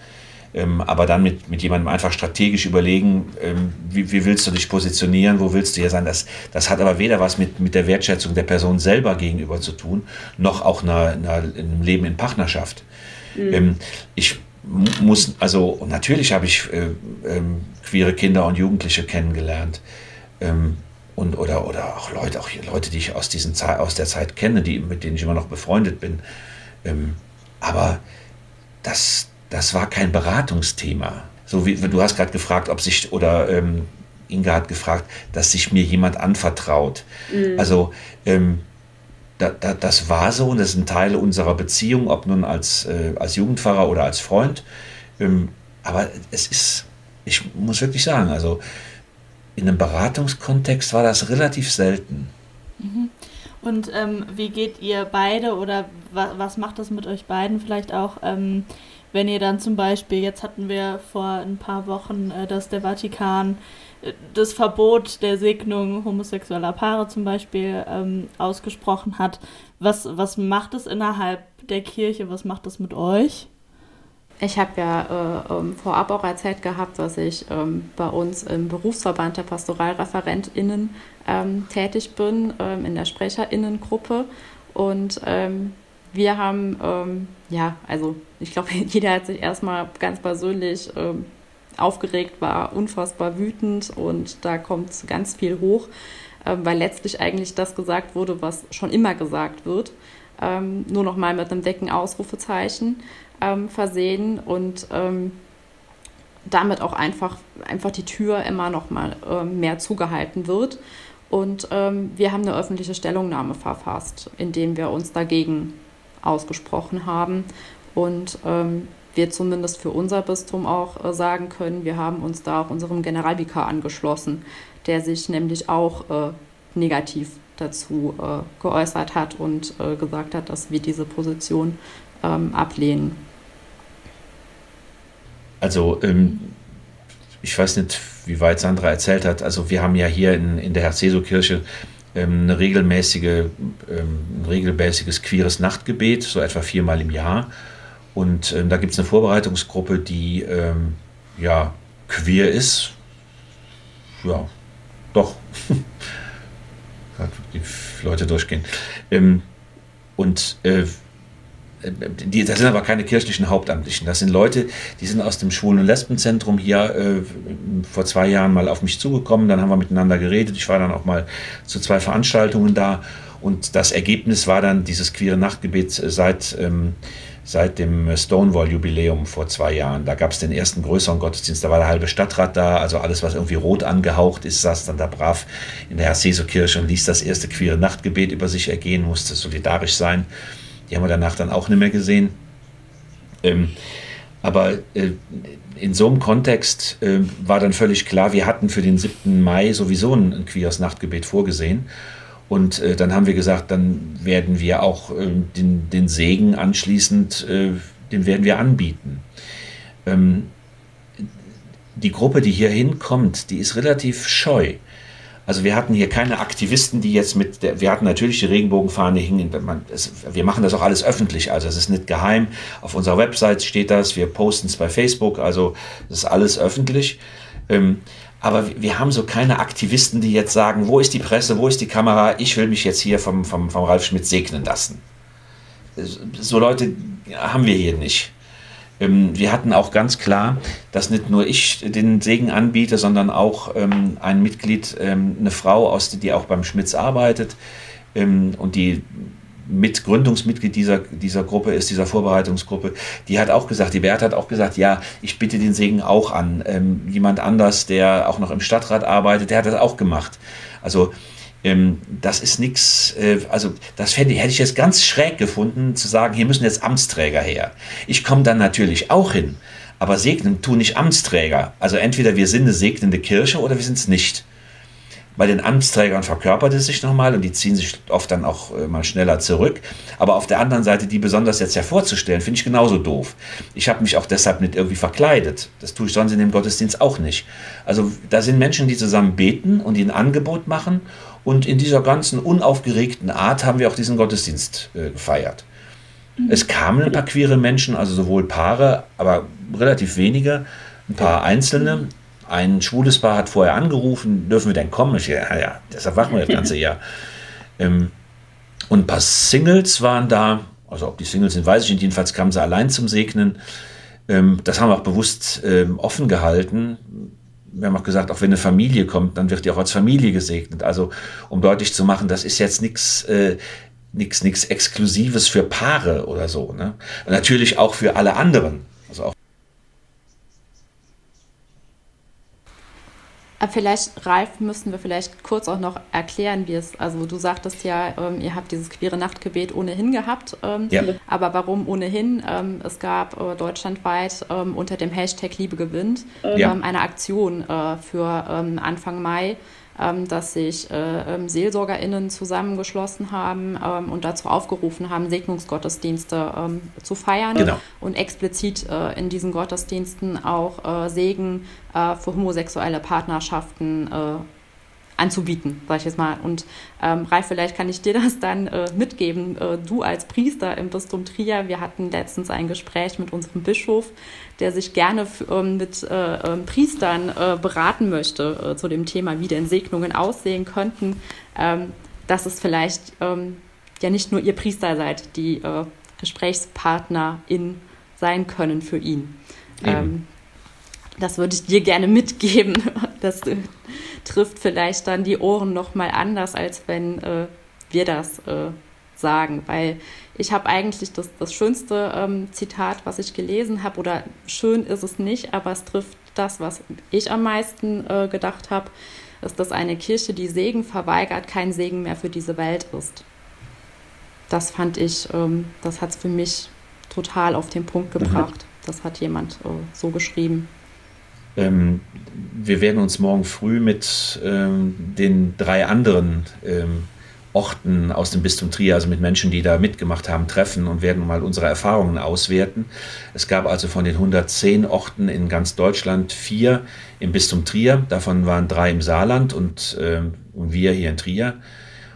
Ähm, aber dann mit, mit jemandem einfach strategisch überlegen, wie, wie willst du dich positionieren, wo willst du hier sein. Das, das hat aber weder was mit, mit der Wertschätzung der Person selber gegenüber zu tun, noch auch einer, einer, einem Leben in Partnerschaft. Mhm. Ich muss, also natürlich habe ich äh, ähm, queere Kinder und Jugendliche kennengelernt. Ähm, und, oder, oder auch Leute, auch Leute, die ich aus, diesen aus der Zeit kenne, die, mit denen ich immer noch befreundet bin. Ähm, aber das, das war kein Beratungsthema. So wie du hast gerade gefragt, ob sich, oder ähm, Inga hat gefragt, dass sich mir jemand anvertraut. Mhm. Also ähm, da, da, das war so und das ist ein Teil unserer Beziehung, ob nun als, äh, als Jugendpfarrer oder als Freund. Ähm, aber es ist, ich muss wirklich sagen, also in einem Beratungskontext war das relativ selten. Mhm. Und ähm, wie geht ihr beide oder wa was macht das mit euch beiden vielleicht auch, ähm, wenn ihr dann zum Beispiel, jetzt hatten wir vor ein paar Wochen, äh, dass der Vatikan das Verbot der Segnung homosexueller Paare zum Beispiel ähm, ausgesprochen hat. Was, was macht es innerhalb der Kirche? Was macht es mit euch? Ich habe ja äh, ähm, vorab auch erzählt gehabt, dass ich ähm, bei uns im Berufsverband der PastoralreferentInnen ähm, tätig bin, ähm, in der SprecherInnengruppe. Und ähm, wir haben, ähm, ja, also ich glaube, jeder hat sich erstmal ganz persönlich aufgeregt war, unfassbar wütend und da kommt ganz viel hoch, äh, weil letztlich eigentlich das gesagt wurde, was schon immer gesagt wird, ähm, nur noch mal mit einem dicken Ausrufezeichen ähm, versehen und ähm, damit auch einfach, einfach die Tür immer noch mal äh, mehr zugehalten wird. Und ähm, wir haben eine öffentliche Stellungnahme verfasst, in dem wir uns dagegen ausgesprochen haben. Und ähm, wir zumindest für unser Bistum auch äh, sagen können, wir haben uns da auch unserem Generalvikar angeschlossen, der sich nämlich auch äh, negativ dazu äh, geäußert hat und äh, gesagt hat, dass wir diese Position ähm, ablehnen. Also ähm, ich weiß nicht, wie weit Sandra erzählt hat. Also wir haben ja hier in, in der Herzeso-Kirche ähm, eine regelmäßige, ähm, ein regelmäßiges queeres Nachtgebet, so etwa viermal im Jahr. Und ähm, da gibt es eine Vorbereitungsgruppe, die ähm, ja queer ist. Ja, doch. die Leute durchgehen. Ähm, und äh, die, das sind aber keine kirchlichen Hauptamtlichen. Das sind Leute, die sind aus dem Schwulen- und Lesbenzentrum hier äh, vor zwei Jahren mal auf mich zugekommen. Dann haben wir miteinander geredet. Ich war dann auch mal zu zwei Veranstaltungen da. Und das Ergebnis war dann dieses queere Nachtgebet seit, ähm, seit dem Stonewall-Jubiläum vor zwei Jahren. Da gab es den ersten größeren Gottesdienst, da war der halbe Stadtrat da, also alles, was irgendwie rot angehaucht ist, saß dann da brav in der Herr-Seso-Kirche und ließ das erste queere Nachtgebet über sich ergehen, musste solidarisch sein. Die haben wir danach dann auch nicht mehr gesehen. Ähm, aber äh, in so einem Kontext äh, war dann völlig klar, wir hatten für den 7. Mai sowieso ein, ein queeres Nachtgebet vorgesehen. Und äh, dann haben wir gesagt, dann werden wir auch äh, den, den, Segen anschließend, äh, den werden wir anbieten. Ähm, die Gruppe, die hier hinkommt, die ist relativ scheu. Also wir hatten hier keine Aktivisten, die jetzt mit, der, wir hatten natürlich die Regenbogenfahne hingen, man, es, wir machen das auch alles öffentlich, also es ist nicht geheim. Auf unserer Website steht das, wir posten es bei Facebook, also das ist alles öffentlich. Ähm, aber wir haben so keine Aktivisten, die jetzt sagen, wo ist die Presse, wo ist die Kamera, ich will mich jetzt hier vom, vom, vom Ralf Schmidt segnen lassen. So Leute haben wir hier nicht. Ähm, wir hatten auch ganz klar, dass nicht nur ich den Segen anbiete, sondern auch ähm, ein Mitglied, ähm, eine Frau, die auch beim Schmitz arbeitet und die Mitgründungsmitglied dieser, dieser Gruppe ist, dieser Vorbereitungsgruppe, die hat auch gesagt, die Bertha hat auch gesagt, ja, ich bitte den Segen auch an. Ähm, jemand anders, der auch noch im Stadtrat arbeitet, der hat das auch gemacht. Also ähm, das ist nichts, äh, also das hätte, hätte ich jetzt ganz schräg gefunden, zu sagen, hier müssen jetzt Amtsträger her. Ich komme dann natürlich auch hin, aber segnen tun nicht Amtsträger. Also entweder wir sind eine segnende Kirche oder wir sind es nicht. Bei den Amtsträgern verkörpert es sich nochmal und die ziehen sich oft dann auch äh, mal schneller zurück. Aber auf der anderen Seite, die besonders jetzt hervorzustellen, finde ich genauso doof. Ich habe mich auch deshalb nicht irgendwie verkleidet. Das tue ich sonst in dem Gottesdienst auch nicht. Also da sind Menschen, die zusammen beten und die ein Angebot machen und in dieser ganzen unaufgeregten Art haben wir auch diesen Gottesdienst äh, gefeiert. Mhm. Es kamen ein paar queere Menschen, also sowohl Paare, aber relativ wenige, ein paar Einzelne. Ein schwules Paar hat vorher angerufen, dürfen wir denn kommen? Ich, ja, ja, deshalb machen wir das ganze Jahr. Ähm, und ein paar Singles waren da, also ob die Singles sind, weiß ich nicht, jedenfalls kamen sie allein zum Segnen. Ähm, das haben wir auch bewusst ähm, offen gehalten wir haben auch gesagt, auch wenn eine Familie kommt, dann wird die auch als Familie gesegnet. Also um deutlich zu machen, das ist jetzt nichts äh, nichts nichts Exklusives für Paare oder so. Ne? Und natürlich auch für alle anderen. Also auch Vielleicht, Ralf, müssen wir vielleicht kurz auch noch erklären, wie es, also du sagtest ja, ähm, ihr habt dieses queere Nachtgebet ohnehin gehabt. Ähm, ja. Aber warum ohnehin? Ähm, es gab äh, deutschlandweit ähm, unter dem Hashtag Liebe gewinnt ja. Ähm, eine Aktion äh, für ähm, Anfang Mai dass sich äh, ähm, SeelsorgerInnen zusammengeschlossen haben ähm, und dazu aufgerufen haben, Segnungsgottesdienste ähm, zu feiern genau. und explizit äh, in diesen Gottesdiensten auch äh, Segen für homosexuelle Partnerschaften äh, anzubieten, sag ich jetzt mal. Und ähm, Ralf, vielleicht kann ich dir das dann äh, mitgeben. Äh, du als Priester im Bistum Trier, wir hatten letztens ein Gespräch mit unserem Bischof, der sich gerne ähm, mit äh, ähm, Priestern äh, beraten möchte äh, zu dem Thema, wie denn Segnungen aussehen könnten. Ähm, dass es vielleicht ähm, ja nicht nur ihr Priester seid, die äh, GesprächspartnerIn sein können für ihn. Ähm, das würde ich dir gerne mitgeben. Das trifft vielleicht dann die Ohren noch mal anders, als wenn äh, wir das äh, sagen, weil ich habe eigentlich das, das schönste ähm, Zitat, was ich gelesen habe, oder schön ist es nicht, aber es trifft das, was ich am meisten äh, gedacht habe, ist, dass eine Kirche, die Segen verweigert, kein Segen mehr für diese Welt ist. Das fand ich, ähm, das hat es für mich total auf den Punkt mhm. gebracht. Mhm. Das hat jemand äh, so geschrieben. Ähm, wir werden uns morgen früh mit ähm, den drei anderen ähm, Orten aus dem Bistum Trier, also mit Menschen, die da mitgemacht haben, treffen und werden mal unsere Erfahrungen auswerten. Es gab also von den 110 Orten in ganz Deutschland vier im Bistum Trier, davon waren drei im Saarland und, äh, wir hier in Trier.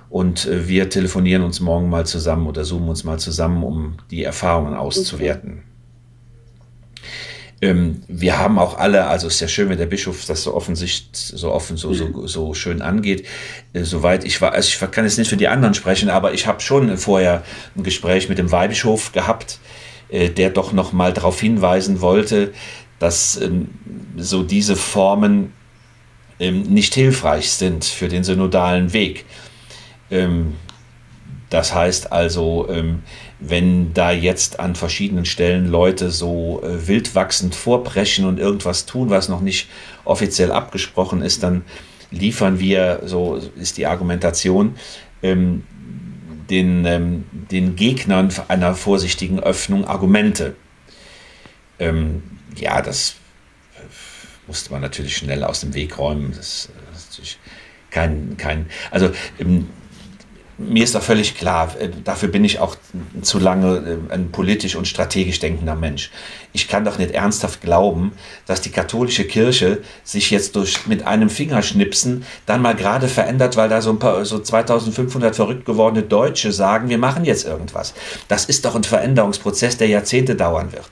Und äh, wir telefonieren uns morgen mal zusammen oder zoomen uns mal zusammen, um die Erfahrungen auszuwerten. Ähm, wir haben auch alle, also ist ja schön, wenn der Bischof das so offensichtlich, so offen, so, so, so schön angeht. Äh, soweit ich war, also ich kann jetzt nicht für die anderen sprechen, aber ich habe schon vorher ein Gespräch mit dem Weihbischof gehabt, äh, der doch noch mal darauf hinweisen wollte, dass ähm, so diese Formen ähm, nicht hilfreich sind für den synodalen Weg. Ähm, das heißt also, ähm, wenn da jetzt an verschiedenen Stellen Leute so äh, wildwachsend vorbrechen und irgendwas tun, was noch nicht offiziell abgesprochen ist, dann liefern wir, so ist die Argumentation, ähm, den, ähm, den Gegnern einer vorsichtigen Öffnung Argumente. Ähm, ja, das musste man natürlich schnell aus dem Weg räumen. Das, das ist natürlich kein, kein also ähm, mir ist doch völlig klar, äh, dafür bin ich auch zu lange äh, ein politisch und strategisch denkender Mensch. Ich kann doch nicht ernsthaft glauben, dass die katholische Kirche sich jetzt durch mit einem Fingerschnipsen dann mal gerade verändert, weil da so ein paar so 2500 verrückt gewordene Deutsche sagen, wir machen jetzt irgendwas. Das ist doch ein Veränderungsprozess, der Jahrzehnte dauern wird.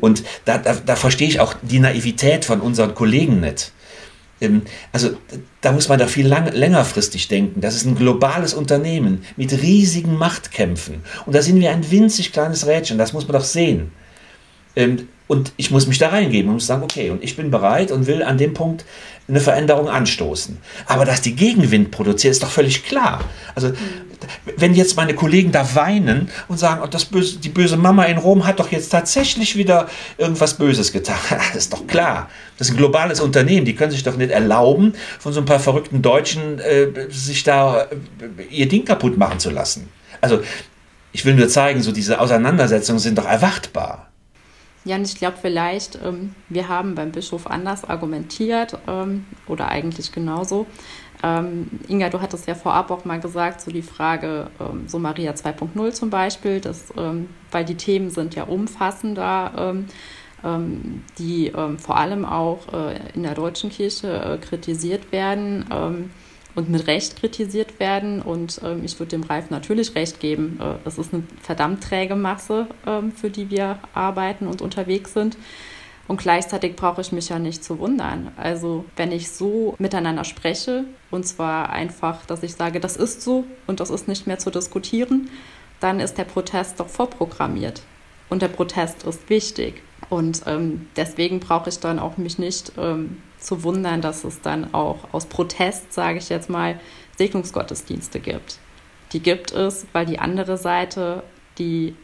Und da, da, da verstehe ich auch die Naivität von unseren Kollegen nicht also da muss man doch viel lang, längerfristig denken. Das ist ein globales Unternehmen mit riesigen Machtkämpfen. Und da sind wir ein winzig kleines Rädchen, das muss man doch sehen. Ähm, und ich muss mich da reingeben und muss sagen, okay, und ich bin bereit und will an dem Punkt eine Veränderung anstoßen. Aber dass die Gegenwind produziert, ist doch völlig klar. Also, wenn jetzt meine Kollegen da weinen und sagen, oh, das böse, die böse Mama in Rom hat doch jetzt tatsächlich wieder irgendwas Böses getan, das ist doch klar. Das ist ein globales Unternehmen, die können sich doch nicht erlauben, von so ein paar verrückten Deutschen äh, sich da äh, ihr Ding kaputt machen zu lassen. Also, ich will nur zeigen, so diese Auseinandersetzungen sind doch erwartbar. Ja, und ich glaube vielleicht, ähm, wir haben beim Bischof anders argumentiert ähm, oder eigentlich genauso. Ähm, Inga, du hattest ja vorab auch mal gesagt, so die Frage, ähm, so Maria 2.0 zum Beispiel, das, ähm, weil die Themen sind ja umfassender, ähm, die vor allem auch äh, in der deutschen Kirche äh, kritisiert werden und mit Recht kritisiert werden. Und ähm, ich würde dem Ralf natürlich recht geben. Äh, es ist eine verdammt träge Masse, ähm, für die wir arbeiten und unterwegs sind. Und gleichzeitig brauche ich mich ja nicht zu wundern. Also wenn ich so miteinander spreche, und zwar einfach, dass ich sage, das ist so und das ist nicht mehr zu diskutieren, dann ist der Protest doch vorprogrammiert. Und der Protest ist wichtig. Und ähm, deswegen brauche ich dann auch mich nicht ähm, zu wundern, dass es dann auch aus Protest, sage ich jetzt mal, Segnungsgottesdienste gibt. Die gibt es, weil die andere Seite die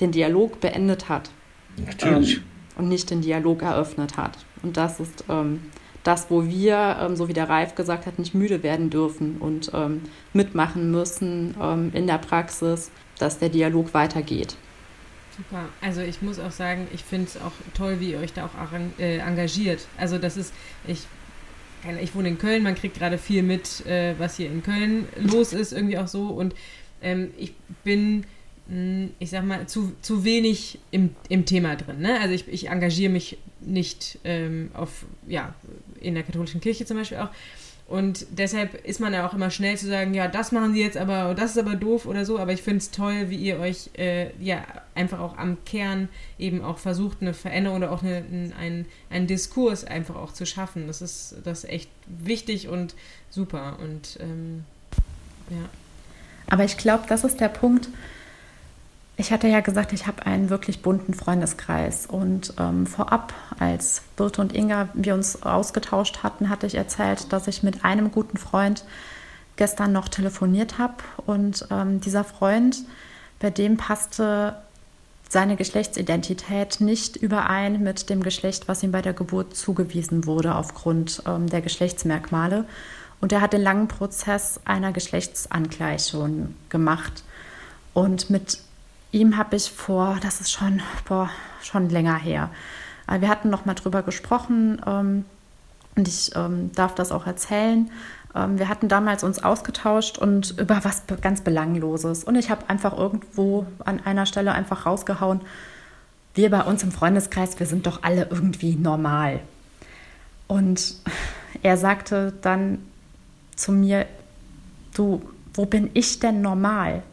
den Dialog beendet hat. Natürlich. Ähm, und nicht den Dialog eröffnet hat. Und das ist ähm, das, wo wir, ähm, so wie der Ralf gesagt hat, nicht müde werden dürfen und ähm, mitmachen müssen ähm, in der Praxis, dass der Dialog weitergeht. Super. Also ich muss auch sagen, ich finde es auch toll, wie ihr euch da auch äh, engagiert. Also das ist, ich, ich wohne in Köln, man kriegt gerade viel mit, äh, was hier in Köln los ist, irgendwie auch so. Und ähm, ich bin, mh, hm, ich sag mal, zu, zu wenig im, im Thema drin. Ne? Also ich, ich engagiere mich nicht ähm, auf, ja, in der katholischen Kirche zum Beispiel auch. Und deshalb ist man ja auch immer schnell zu sagen, ja, das machen sie jetzt aber, das ist aber doof oder so. Aber ich finde es toll, wie ihr euch äh, ja einfach auch am Kern eben auch versucht, eine Veränderung oder auch eine, ein, einen Diskurs einfach auch zu schaffen. Das ist, das ist echt wichtig und super. Und ähm, ja. Aber ich glaube, das ist der Punkt, ich hatte ja gesagt, ich habe einen wirklich bunten Freundeskreis. Und ähm, vorab, als Birte und Inga wir uns ausgetauscht hatten, hatte ich erzählt, dass ich mit einem guten Freund gestern noch telefoniert habe. Und ähm, dieser Freund, bei dem passte seine Geschlechtsidentität nicht überein mit dem Geschlecht, was ihm bei der Geburt zugewiesen wurde aufgrund ähm, der Geschlechtsmerkmale. Und er hat den langen Prozess einer Geschlechtsangleichung gemacht. Und mit ihm habe ich vor, das ist schon, boah, schon länger her. Äh, wir hatten noch mal drüber gesprochen ähm, und ich ähm, darf das auch erzählen. Ähm, wir hatten damals uns ausgetauscht und über was ganz Belangloses. Und ich habe einfach irgendwo an einer Stelle einfach rausgehauen, wir bei uns im Freundeskreis, wir sind doch alle irgendwie normal. Und er sagte dann zu mir, du, wo bin ich denn normal?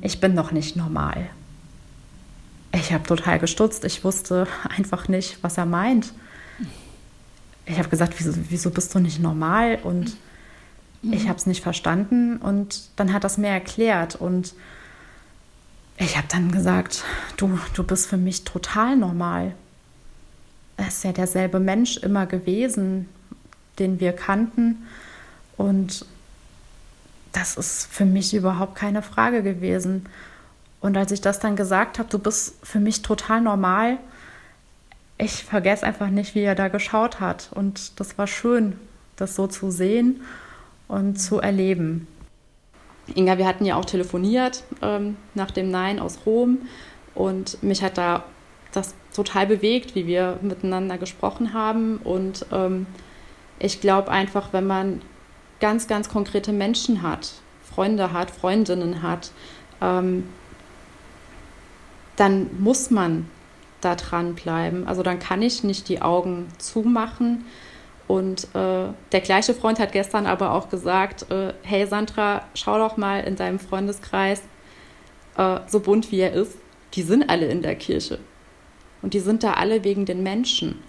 Ich bin noch nicht normal. Ich habe total gestutzt. Ich wusste einfach nicht, was er meint. Ich habe gesagt, wieso, wieso, bist du nicht normal? Und mhm. ich habe es nicht verstanden. Und dann hat es mir erklärt. Und ich habe dann gesagt, du, du bist für mich total normal. Er ist ja derselbe Mensch immer gewesen, den wir kannten. Und das ist für mich überhaupt keine Frage gewesen. Und als ich das dann gesagt habe, du bist für mich total normal, ich vergesse einfach nicht, wie er da geschaut hat. Und das war schön, das so zu sehen und zu erleben. Inga, wir hatten ja auch telefoniert ähm, nach dem Nein aus Rom und mich hat da das total bewegt, wie wir miteinander gesprochen haben. Und ähm, ich glaube einfach, wenn man ganz, ganz konkrete Menschen hat, Freunde hat, Freundinnen hat, ähm, dann muss man da dranbleiben. Also dann kann ich nicht die Augen zumachen. Und äh, der gleiche Freund hat gestern aber auch gesagt, äh, hey Sandra, schau doch mal in deinem Freundeskreis, äh, so bunt wie er ist, die sind alle in der Kirche. Und die sind da alle wegen den Menschen.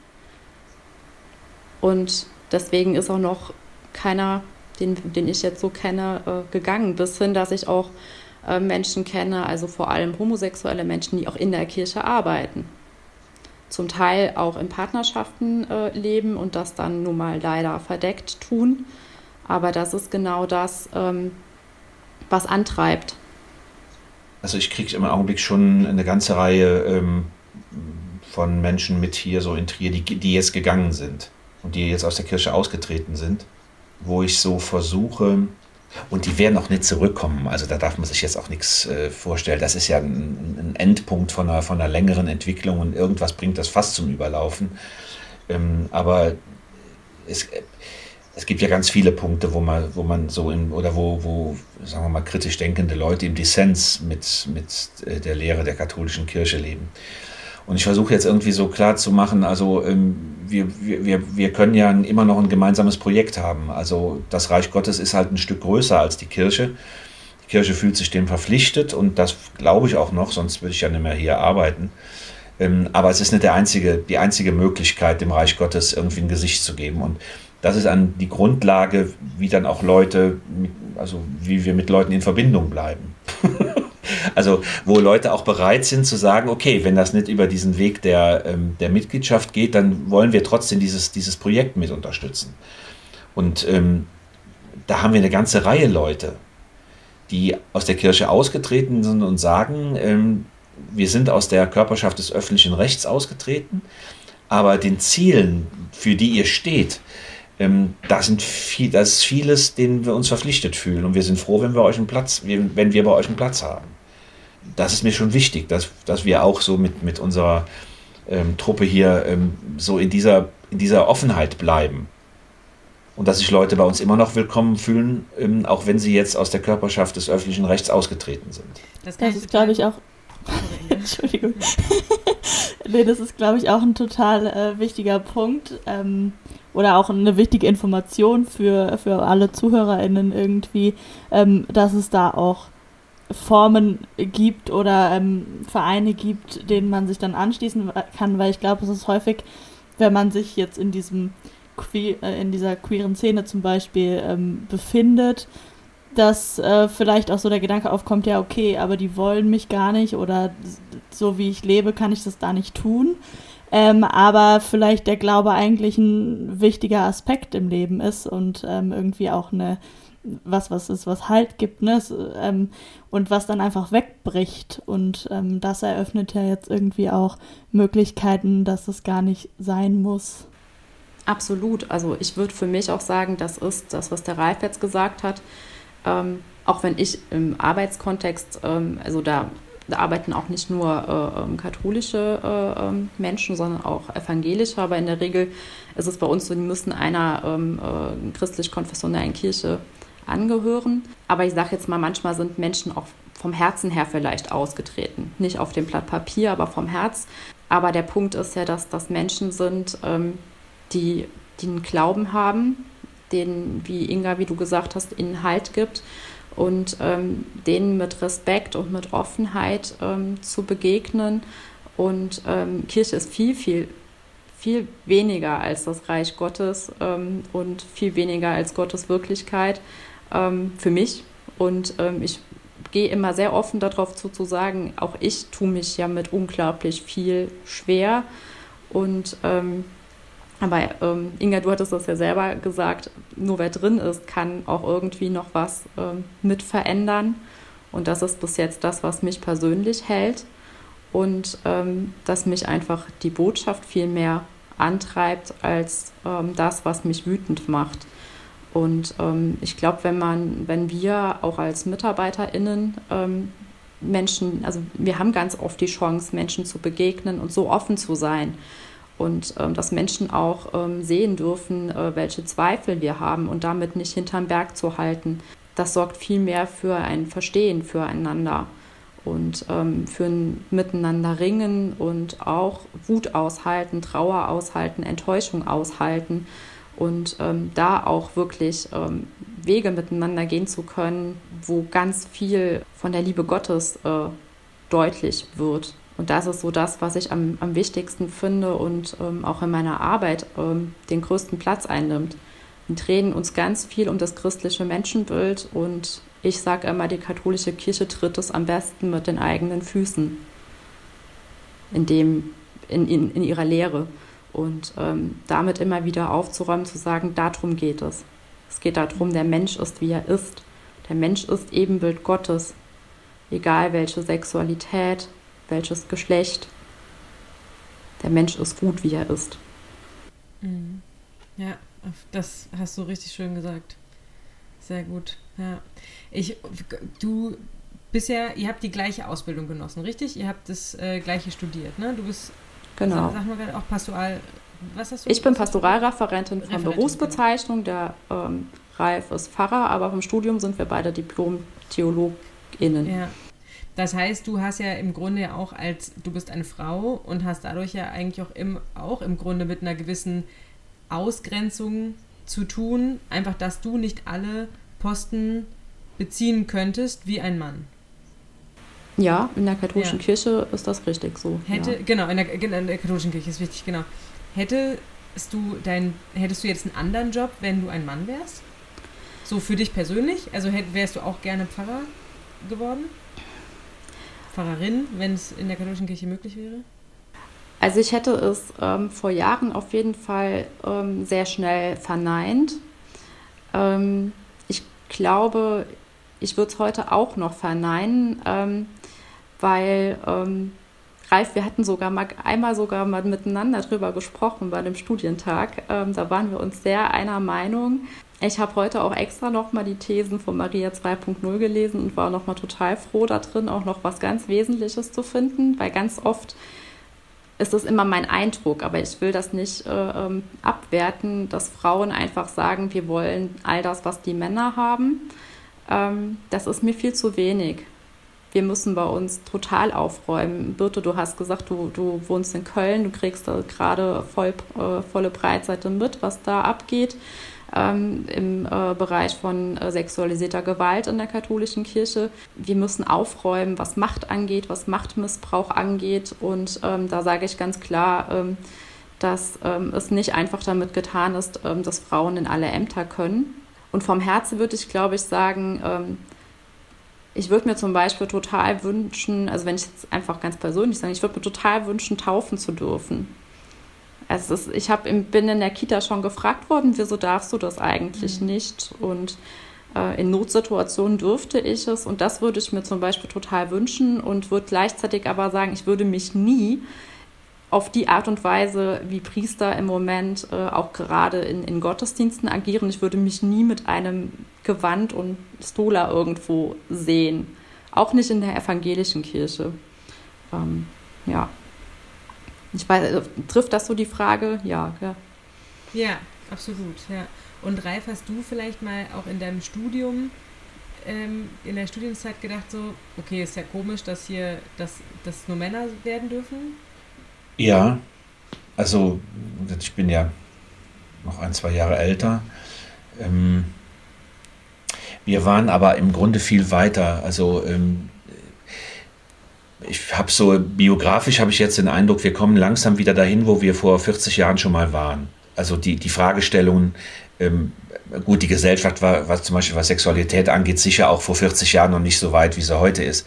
Und deswegen ist auch noch keiner, den, den ich jetzt so kenne, äh, gegangen. Bis hin, dass ich auch äh, Menschen kenne, also vor allem homosexuelle Menschen, die auch in der Kirche arbeiten zum Teil auch in Partnerschaften äh, leben und das dann nun mal leider verdeckt tun. Aber das ist genau das, ähm, was antreibt. Also ich kriege im Augenblick schon eine ganze Reihe ähm, von Menschen mit hier so in Trier, die, die jetzt gegangen sind und die jetzt aus der Kirche ausgetreten sind, wo ich so versuche, und die werden auch nicht zurückkommen. Also da darf man sich jetzt auch nichts äh, vorstellen. Das ist ja ein, Endpunkt von einer, von einer längeren Entwicklung und irgendwas bringt das fast zum Überlaufen. Ähm, aber es, es gibt ja ganz viele Punkte, wo man, wo man so in, oder wo, wo, sagen wir mal, kritisch denkende Leute im Dissens mit, mit äh, der Lehre der katholischen Kirche leben. Und ich versuche jetzt irgendwie so klar zu machen, also ähm, wir, wir, wir können ja immer noch ein gemeinsames Projekt haben. Also das Reich Gottes ist halt ein Stück größer als die Kirche. Die Kirche fühlt sich dem verpflichtet und das glaube ich auch noch, sonst würde ich ja nicht mehr hier arbeiten. Ähm, aber es ist nicht der einzige, die einzige Möglichkeit, dem Reich Gottes irgendwie ein Gesicht zu geben. Und das ist an die Grundlage, wie dann auch Leute, also wie wir mit Leuten in Verbindung bleiben. Also wo Leute auch bereit sind zu sagen, okay, wenn das nicht über diesen Weg der, ähm, der Mitgliedschaft geht, dann wollen wir trotzdem dieses, dieses Projekt mit unterstützen. Und ähm, da haben wir eine ganze Reihe Leute, die aus der Kirche ausgetreten sind und sagen, ähm, wir sind aus der Körperschaft des öffentlichen Rechts ausgetreten, aber den Zielen, für die ihr steht, ähm, da, sind viel, da ist vieles, denen wir uns verpflichtet fühlen. Und wir sind froh, wenn wir euch einen Platz, wenn wir bei euch einen Platz haben das ist mir schon wichtig, dass, dass wir auch so mit, mit unserer ähm, Truppe hier ähm, so in dieser, in dieser Offenheit bleiben. Und dass sich Leute bei uns immer noch willkommen fühlen, ähm, auch wenn sie jetzt aus der Körperschaft des öffentlichen Rechts ausgetreten sind. Das, das ist, glaube ich, auch. Entschuldigung. nee, das ist, glaube ich, auch ein total äh, wichtiger Punkt. Ähm, oder auch eine wichtige Information für, für alle ZuhörerInnen irgendwie, ähm, dass es da auch Formen gibt oder ähm, Vereine gibt, denen man sich dann anschließen kann, weil ich glaube, es ist häufig, wenn man sich jetzt in diesem äh, in dieser queeren Szene zum Beispiel ähm, befindet, dass äh, vielleicht auch so der Gedanke aufkommt, ja, okay, aber die wollen mich gar nicht oder so wie ich lebe, kann ich das da nicht tun. Ähm, aber vielleicht der Glaube eigentlich ein wichtiger Aspekt im Leben ist und ähm, irgendwie auch eine was, was ist, was Halt gibt, ne? Ähm, und was dann einfach wegbricht. Und ähm, das eröffnet ja jetzt irgendwie auch Möglichkeiten, dass es gar nicht sein muss. Absolut. Also ich würde für mich auch sagen, das ist das, was der Ralf jetzt gesagt hat. Ähm, auch wenn ich im Arbeitskontext, ähm, also da, da, arbeiten auch nicht nur äh, ähm, katholische äh, ähm, Menschen, sondern auch evangelische, aber in der Regel ist es bei uns so, die müssen einer ähm, äh, christlich-konfessionellen Kirche angehören. Aber ich sage jetzt mal, manchmal sind Menschen auch vom Herzen her vielleicht ausgetreten. Nicht auf dem Blatt Papier, aber vom Herz. Aber der Punkt ist ja, dass das Menschen sind, ähm, die, die einen Glauben haben, den, wie Inga, wie du gesagt hast, ihnen Halt gibt und ähm, denen mit Respekt und mit Offenheit ähm, zu begegnen. Und ähm, Kirche ist viel, viel, viel weniger als das Reich Gottes ähm, und viel weniger als Gottes Wirklichkeit ähm, für mich. Und ähm, ich gehe immer sehr offen darauf zu, zu sagen, auch ich tue mich ja mit unglaublich viel schwer. Und Aber ähm, Inga, du hattest das ja selber gesagt, nur wer drin ist, kann auch irgendwie noch was ähm, mit verändern. Und das ist bis jetzt das, was mich persönlich hält. Und ähm, dass mich einfach die Botschaft viel mehr antreibt als ähm, das, was mich wütend macht. Und ähm, ich glaube, wenn man, wenn wir auch als MitarbeiterInnen ähm, Menschen, also wir haben ganz oft die Chance, Menschen zu begegnen und so offen zu sein und ähm, dass Menschen auch ähm, sehen dürfen, äh, welche Zweifel wir haben und damit nicht hinterm Berg zu halten. Das sorgt viel mehr für ein Verstehen füreinander und ähm, für ein Miteinander ringen und auch Wut aushalten, Trauer aushalten, Enttäuschung aushalten und ähm, da auch wirklich ähm, Wege miteinander gehen zu können, wo ganz viel von der Liebe Gottes äh, deutlich wird. Und das ist so das, was ich am, am wichtigsten finde und ähm, auch in meiner Arbeit ähm, den größten Platz einnimmt. Wir drehen uns ganz viel um das christliche Menschenbild und ich sage immer, die katholische Kirche tritt es am besten mit den eigenen Füßen in, dem, in, in, in ihrer Lehre. Und ähm, damit immer wieder aufzuräumen, zu sagen, darum geht es. Es geht darum, der Mensch ist, wie er ist. Der Mensch ist Ebenbild Gottes, egal welche Sexualität, welches Geschlecht. Der Mensch ist gut, wie er ist. Mhm. Ja, das hast du richtig schön gesagt. Sehr gut. Ja. Ich, du bist ja, ihr habt die gleiche Ausbildung genossen, richtig? Ihr habt das äh, gleiche studiert, ne? Du bist, genau. sag, mal auch Pastoral. Was hast du? Ich bin Pastoralreferentin von Referentin, Berufsbezeichnung. Der ähm, Ralf ist Pfarrer, aber vom Studium sind wir beide Diplom-TheologInnen. Ja. Das heißt, du hast ja im Grunde auch als, du bist eine Frau und hast dadurch ja eigentlich auch im, auch im Grunde mit einer gewissen Ausgrenzung zu tun. Einfach, dass du nicht alle Posten beziehen könntest wie ein Mann. Ja, in der katholischen ja. Kirche ist das richtig so. Hätte, ja. genau, in der, in der, katholischen Kirche ist wichtig, genau. Hättest du dein, hättest du jetzt einen anderen Job, wenn du ein Mann wärst? So für dich persönlich? Also hätt, wärst du auch gerne Pfarrer geworden? Pfarrerin, wenn es in der katholischen Kirche möglich wäre? Also ich hätte es ähm, vor Jahren auf jeden Fall ähm, sehr schnell verneint. Ähm, ich glaube, ich würde es heute auch noch verneinen, ähm, weil ähm, Ralf, wir hatten sogar mal einmal sogar mal miteinander drüber gesprochen bei dem Studientag. Ähm, da waren wir uns sehr einer Meinung. Ich habe heute auch extra nochmal die Thesen von Maria 2.0 gelesen und war nochmal total froh da drin, auch noch was ganz Wesentliches zu finden, weil ganz oft ist das immer mein Eindruck, aber ich will das nicht äh, ähm, abwerten, dass Frauen einfach sagen, wir wollen all das, was die Männer haben. Ähm, das ist mir viel zu wenig. Wir müssen bei uns total aufräumen. Birte, du hast gesagt, du, du wohnst in Köln, du kriegst da gerade voll, äh, volle Breitseite mit, was da abgeht ähm, im äh, Bereich von äh, sexualisierter Gewalt in der katholischen Kirche. Wir müssen aufräumen, was Macht angeht, was Machtmissbrauch angeht. Und ähm, da sage ich ganz klar, ähm, dass ähm, es nicht einfach damit getan ist, ähm, dass Frauen in alle Ämter können. Und vom Herzen würde ich, glaube ich, sagen, ähm, ich würde mir zum Beispiel total wünschen, also wenn ich jetzt einfach ganz persönlich sage, ich würde mir total wünschen, taufen zu dürfen. Also ist, ich hab, bin in der Kita schon gefragt worden, wieso darfst du das eigentlich mhm. nicht? Und äh, in Notsituationen dürfte ich es. Und das würde ich mir zum Beispiel total wünschen und würde gleichzeitig aber sagen, ich würde mich nie auf die Art und Weise, wie Priester im Moment äh, auch gerade in, in Gottesdiensten agieren. Ich würde mich nie mit einem Gewand und Stola irgendwo sehen. Auch nicht in der evangelischen Kirche. Ähm, ja. Ich weiß, äh, trifft das so die Frage? Ja, ja. Ja, absolut, ja. Und Ralf, hast du vielleicht mal auch in deinem Studium, ähm, in der Studienzeit gedacht, so, okay, ist ja komisch, dass hier, dass, dass nur Männer werden dürfen? Ja, also ich bin ja noch ein, zwei Jahre älter. Ähm, wir waren aber im Grunde viel weiter. Also ähm, ich habe so biografisch habe ich jetzt den Eindruck, wir kommen langsam wieder dahin, wo wir vor 40 Jahren schon mal waren. Also die, die Fragestellungen, ähm, gut, die Gesellschaft war, was zum Beispiel was Sexualität angeht, sicher auch vor 40 Jahren noch nicht so weit, wie sie heute ist.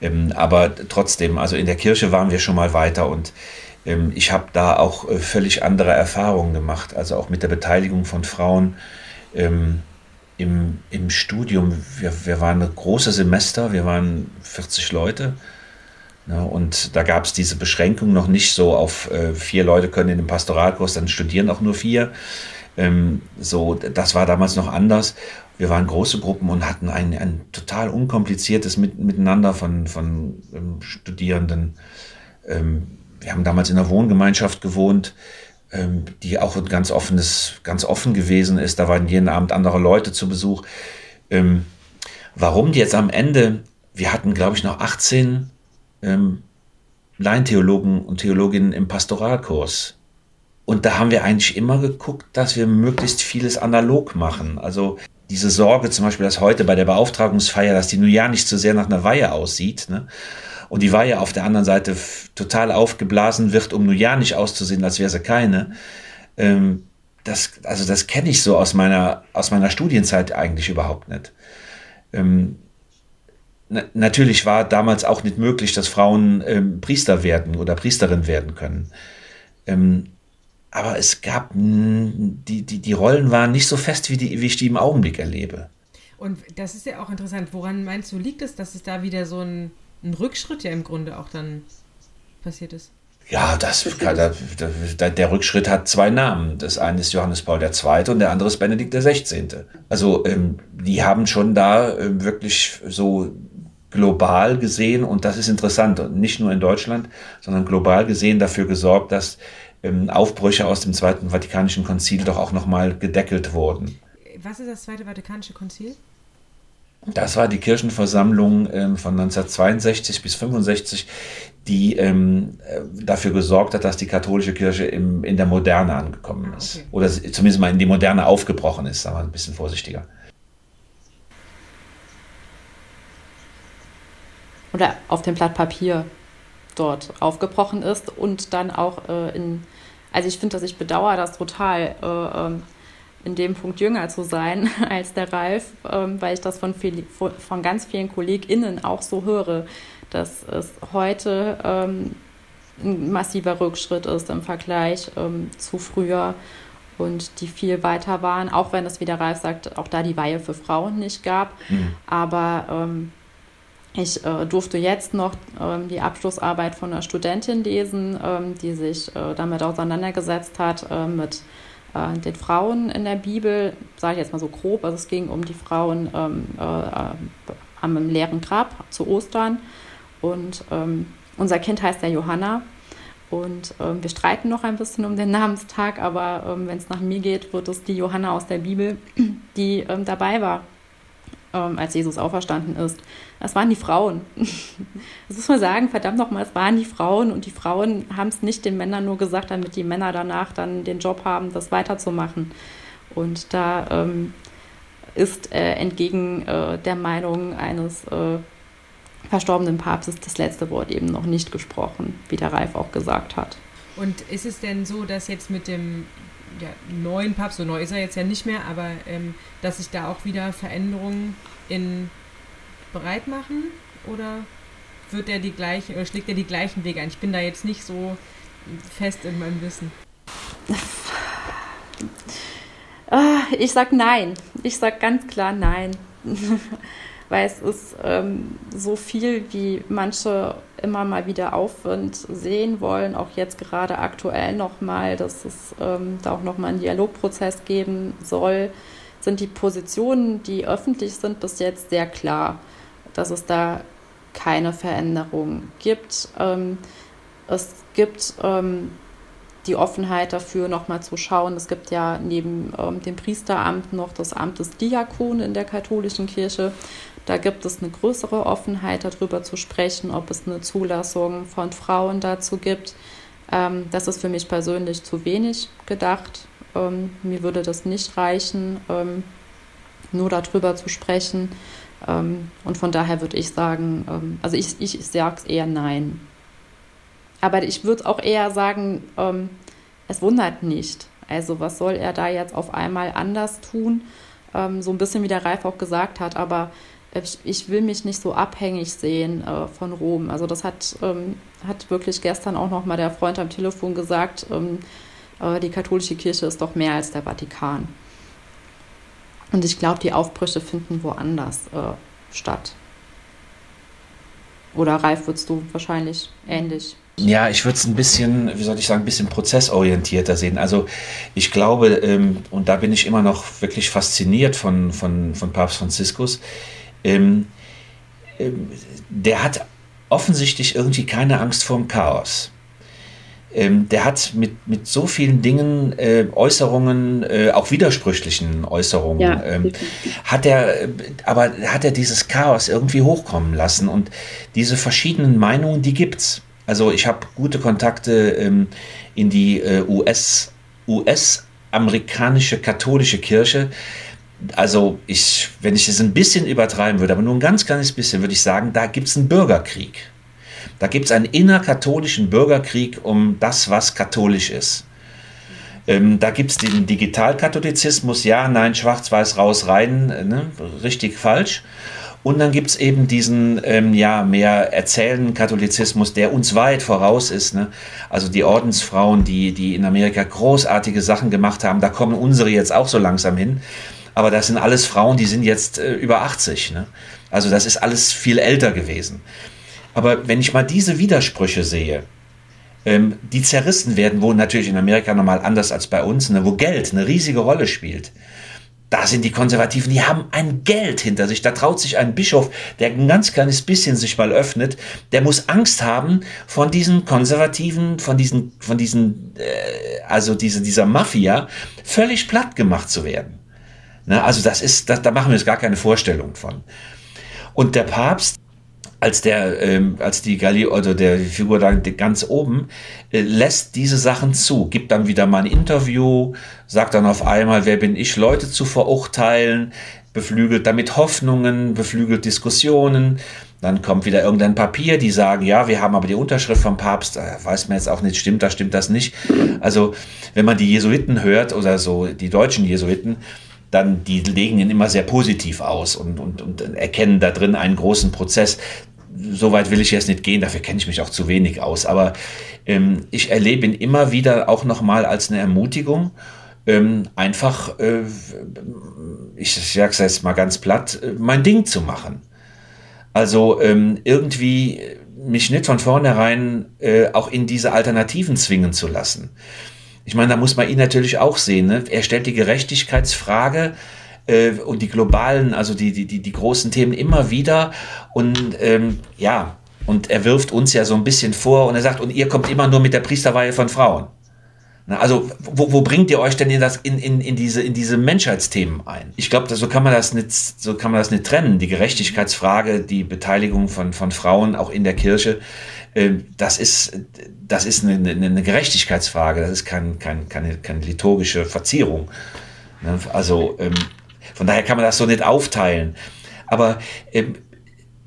Ähm, aber trotzdem, also in der Kirche waren wir schon mal weiter und Ähm, ich habe da auch äh, völlig andere Erfahrungen gemacht, also auch mit der Beteiligung von Frauen ähm, im, im Studium. Wir, wir waren ein großes Semester, wir waren 40 Leute. Ja, ne, und da gab es diese Beschränkung noch nicht so auf äh, vier Leute können in dem Pastoralkurs, dann studieren auch nur vier. Ähm, so, das war damals noch anders. Wir waren große Gruppen und hatten ein, ein total unkompliziertes Mit Miteinander von, von ähm, Studierenden. Ähm, wir haben damals in einer Wohngemeinschaft gewohnt, ähm, die auch ein ganz offenes, ganz offen gewesen ist. Da waren jeden Abend andere Leute zu Besuch. Ähm, warum die jetzt am Ende, wir hatten, glaube ich, noch 18 ähm, Laientheologen und Theologinnen im Pastoralkurs. Und da haben wir eigentlich immer geguckt, dass wir möglichst vieles analog machen. Also diese Sorge zum Beispiel, dass heute bei der Beauftragungsfeier, dass die nun ja nicht so sehr nach einer Weihe aussieht. Ne? Und die Weihe auf der anderen Seite total aufgeblasen wird, um nun ja nicht auszusehen, als wäre sie keine. Ähm, das, also das kenne ich so aus meiner, aus meiner Studienzeit eigentlich überhaupt nicht. Ähm, na, natürlich war damals auch nicht möglich, dass Frauen ähm, Priester werden oder Priesterin werden können. Ähm, aber es gab, die, die, die Rollen waren nicht so fest, wie, die, wie ich die im Augenblick erlebe. Und das ist ja auch interessant. Woran meinst du, liegt es, dass es da wieder so ein, ein Rückschritt ja im Grunde auch dann passiert ist? Ja, das, der, der Rückschritt hat zwei Namen. Das eine ist Johannes Paul II. und der andere ist Benedikt XVI. Also ähm, die haben schon da ähm, wirklich so global gesehen, und das ist interessant, nicht nur in Deutschland, sondern global gesehen dafür gesorgt, dass ähm, Aufbrüche aus dem Zweiten Vatikanischen Konzil doch auch nochmal gedeckelt wurden. Was ist das Zweite Vatikanische Konzil? Das war die Kirchenversammlung ähm, von 1962 bis 65, die ähm, äh, dafür gesorgt hat, dass die katholische Kirche im, in der Moderne angekommen ah, ist. Okay. Oder zumindest mal in die Moderne aufgebrochen ist, sagen wir ein bisschen vorsichtiger. Oder auf dem Blatt Papier dort aufgebrochen ist und dann auch äh, in, also ich finde, dass ich bedauere das total, äh, ähm, in dem Punkt jünger zu sein als der Ralf, äh, weil ich das von, viel, von ganz vielen KollegInnen auch so höre, dass es heute ähm, ein massiver Rückschritt ist im Vergleich ähm, zu früher und die viel weiter waren, auch wenn es, wie der Ralf sagt, auch da die Weihe für Frauen nicht gab. Mhm. Aber ähm, ich äh, durfte jetzt noch ähm, die Abschlussarbeit von einer Studentin lesen, ähm, die sich äh, damit auseinandergesetzt hat, äh, mit äh, den Frauen in der Bibel, sage ich jetzt mal so grob. Also es ging um die Frauen ähm, äh, am leeren Grab zu Ostern. Und ähm, unser Kind heißt ja Johanna. Und ähm, wir streiten noch ein bisschen um den Namenstag, aber ähm, wenn es nach mir geht, wird es die Johanna aus der Bibel, die dabei war ähm, als Jesus auferstanden ist. Das waren die Frauen. Das muss man sagen, verdammt nochmal, es waren die Frauen und die Frauen haben es nicht den Männern nur gesagt, damit die Männer danach dann den Job haben, das weiterzumachen. Und da ähm, ist äh, entgegen äh, der Meinung eines äh, verstorbenen Papstes das letzte Wort eben noch nicht gesprochen, wie der Ralf auch gesagt hat. Und ist es denn so, dass jetzt mit dem ja, neuen Papst, so neu ist er jetzt ja nicht mehr, aber ähm, dass sich da auch wieder Veränderungen in bereit machen? Oder wird er die gleiche oder schlägt er die gleichen Wege ein? Ich bin da jetzt nicht so fest in meinem Wissen. Ah, ich sag nein. Ich sag ganz klar nein. weil es ist ähm, so viel, wie manche immer mal wieder Aufwind sehen wollen, auch jetzt gerade aktuell nochmal, dass es ähm, da auch nochmal einen Dialogprozess geben soll, sind die Positionen, die öffentlich sind, bis jetzt sehr klar, dass es da keine Veränderung gibt. Ähm, es gibt ähm, die Offenheit dafür, nochmal zu schauen. Es gibt ja neben ähm, dem Priesteramt noch das Amt des Diakon in der katholischen Kirche. Da gibt es eine größere Offenheit, darüber zu sprechen, ob es eine Zulassung von Frauen dazu gibt. Ähm, das ist für mich persönlich zu wenig gedacht. Ähm, mir würde das nicht reichen, ähm, nur darüber zu sprechen. Ähm, und von daher würde ich sagen, ähm, also ich, ich, sage es eher nein. Aber ich würde auch eher sagen, ähm, es wundert nicht. Also was soll er da jetzt auf einmal anders tun? so ein bisschen wie der Ralf auch gesagt hat, aber ich, ich will mich nicht so abhängig sehen äh, von Rom. Also das hat, ähm, hat wirklich gestern auch noch mal der Freund am Telefon gesagt, ähm, äh, die katholische Kirche ist doch mehr als der Vatikan. Und ich glaube, die Aufbrüche finden woanders äh, statt. Oder Ralf, würdest du wahrscheinlich ähnlich? Ja, ich würde es ein bisschen, wie soll ich sagen, ein bisschen prozessorientierter sehen. Also ich glaube, ähm, und da bin ich immer noch wirklich fasziniert von, von, von Papst Franziskus, ähm, ähm, der hat offensichtlich irgendwie keine Angst vor dem Chaos. Ähm, der hat mit, mit so vielen Dingen, äh, Äußerungen, äh, auch widersprüchlichen Äußerungen, ja, ähm, hat er, aber hat er dieses Chaos irgendwie hochkommen lassen und diese verschiedenen Meinungen, die gibt's. Also ich habe gute Kontakte ähm, in die äh, US, US-amerikanische katholische Kirche also ich, wenn ich es ein bisschen übertreiben würde, aber nur ein ganz kleines bisschen, würde ich sagen, da gibt es einen Bürgerkrieg. Da gibt es einen innerkatholischen Bürgerkrieg um das, was katholisch ist. Ähm, da gibt es den Digitalkatholizismus, ja, nein, schwarz-weiß, raus, rein, ne? richtig, falsch. Und dann gibt es eben diesen ähm, ja mehr erzählenden Katholizismus, der uns weit voraus ist. Ne? Also die Ordensfrauen, die, die in Amerika großartige Sachen gemacht haben, da kommen unsere jetzt auch so langsam hin. Aber das sind alles Frauen, die sind jetzt äh, über 80. Ne? Also das ist alles viel älter gewesen. Aber wenn ich mal diese Widersprüche sehe, ähm, die zerrissen werden, wo natürlich in Amerika nochmal anders als bei uns, ne, wo Geld eine riesige Rolle spielt. Da sind die Konservativen, die haben ein Geld hinter sich. Da traut sich ein Bischof, der ein ganz kleines bisschen sich mal öffnet, der muss Angst haben von diesen Konservativen, von diesen, von diesen, äh, also diese, dieser Mafia, völlig platt gemacht zu werden. Ne? Also das ist, das, da machen wir uns gar keine Vorstellung von. Und der Papst, als der, ähm, als die Galli oder der Figur da ganz oben, äh, lässt diese Sachen zu, gibt dann wieder mal ein Interview, sagt dann auf einmal, wer bin ich, Leute zu verurteilen, beflügelt damit Hoffnungen, beflügelt Diskussionen. Dann kommt wieder irgendein Papier, die sagen, ja, wir haben aber die Unterschrift vom Papst, äh, weiß man jetzt auch nicht, stimmt das, stimmt das nicht. Also, wenn man die Jesuiten hört oder so, die deutschen Jesuiten, dann die legen ihn immer sehr positiv aus und, und, und erkennen da drin einen großen Prozess. Soweit will ich jetzt nicht gehen, dafür kenne ich mich auch zu wenig aus. Aber ähm, ich erlebe ihn immer wieder auch nochmal als eine Ermutigung, ähm, einfach, äh, ich es jetzt mal ganz platt, äh, mein Ding zu machen. Also ähm, irgendwie mich nicht von vornherein äh, auch in diese Alternativen zwingen zu lassen. Ich meine, da muss man ihn natürlich auch sehen. Ne? Er stellt die Gerechtigkeitsfrage äh, und die globalen, also die, die, die, die großen Themen immer wieder. Und ähm, ja, und er wirft uns ja so ein bisschen vor und er sagt, und ihr kommt immer nur mit der Priesterweihe von Frauen. Na, also, wo, wo bringt ihr euch denn in, das, in, in, in, diese, in diese Menschheitsthemen ein? Ich glaube, so kann man das nicht, so kann man das nicht trennen. Die Gerechtigkeitsfrage, die Beteiligung von, von Frauen auch in der Kirche, das ist, das ist eine, eine, Gerechtigkeitsfrage, das ist kein, kein, keine, keine liturgische Verzierung. Ne? Also ähm, von daher kann man das so nicht aufteilen. Aber ähm,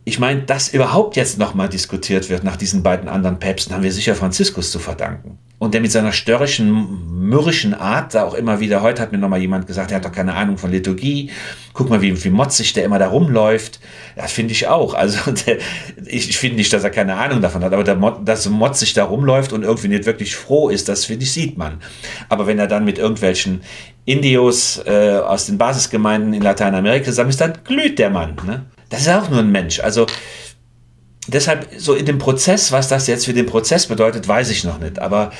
ich meine, dass überhaupt jetzt nochmal diskutiert wird nach diesen beiden anderen Päpsten, haben wir sicher Franziskus zu verdanken. Und der mit seiner störrischen, mürrischen Art, da auch immer wieder, heute hat mir nochmal jemand gesagt, er hat doch keine Ahnung von Liturgie. Guck mal, wie, wie motzig der immer da rumläuft. Das finde ich auch. Also der, ich finde nicht, dass er keine Ahnung davon hat, aber der, dass motzig da rumläuft und irgendwie nicht wirklich froh ist, das finde ich, sieht man. Aber wenn er dann mit irgendwelchen Indios äh, aus den Basisgemeinden in Lateinamerika zusammen ist, dann glüht der Mann. Ne? Das ist auch nur ein Mensch. Also deshalb so in dem Prozess, was das jetzt für den Prozess bedeutet, weiß ich noch nicht. Aber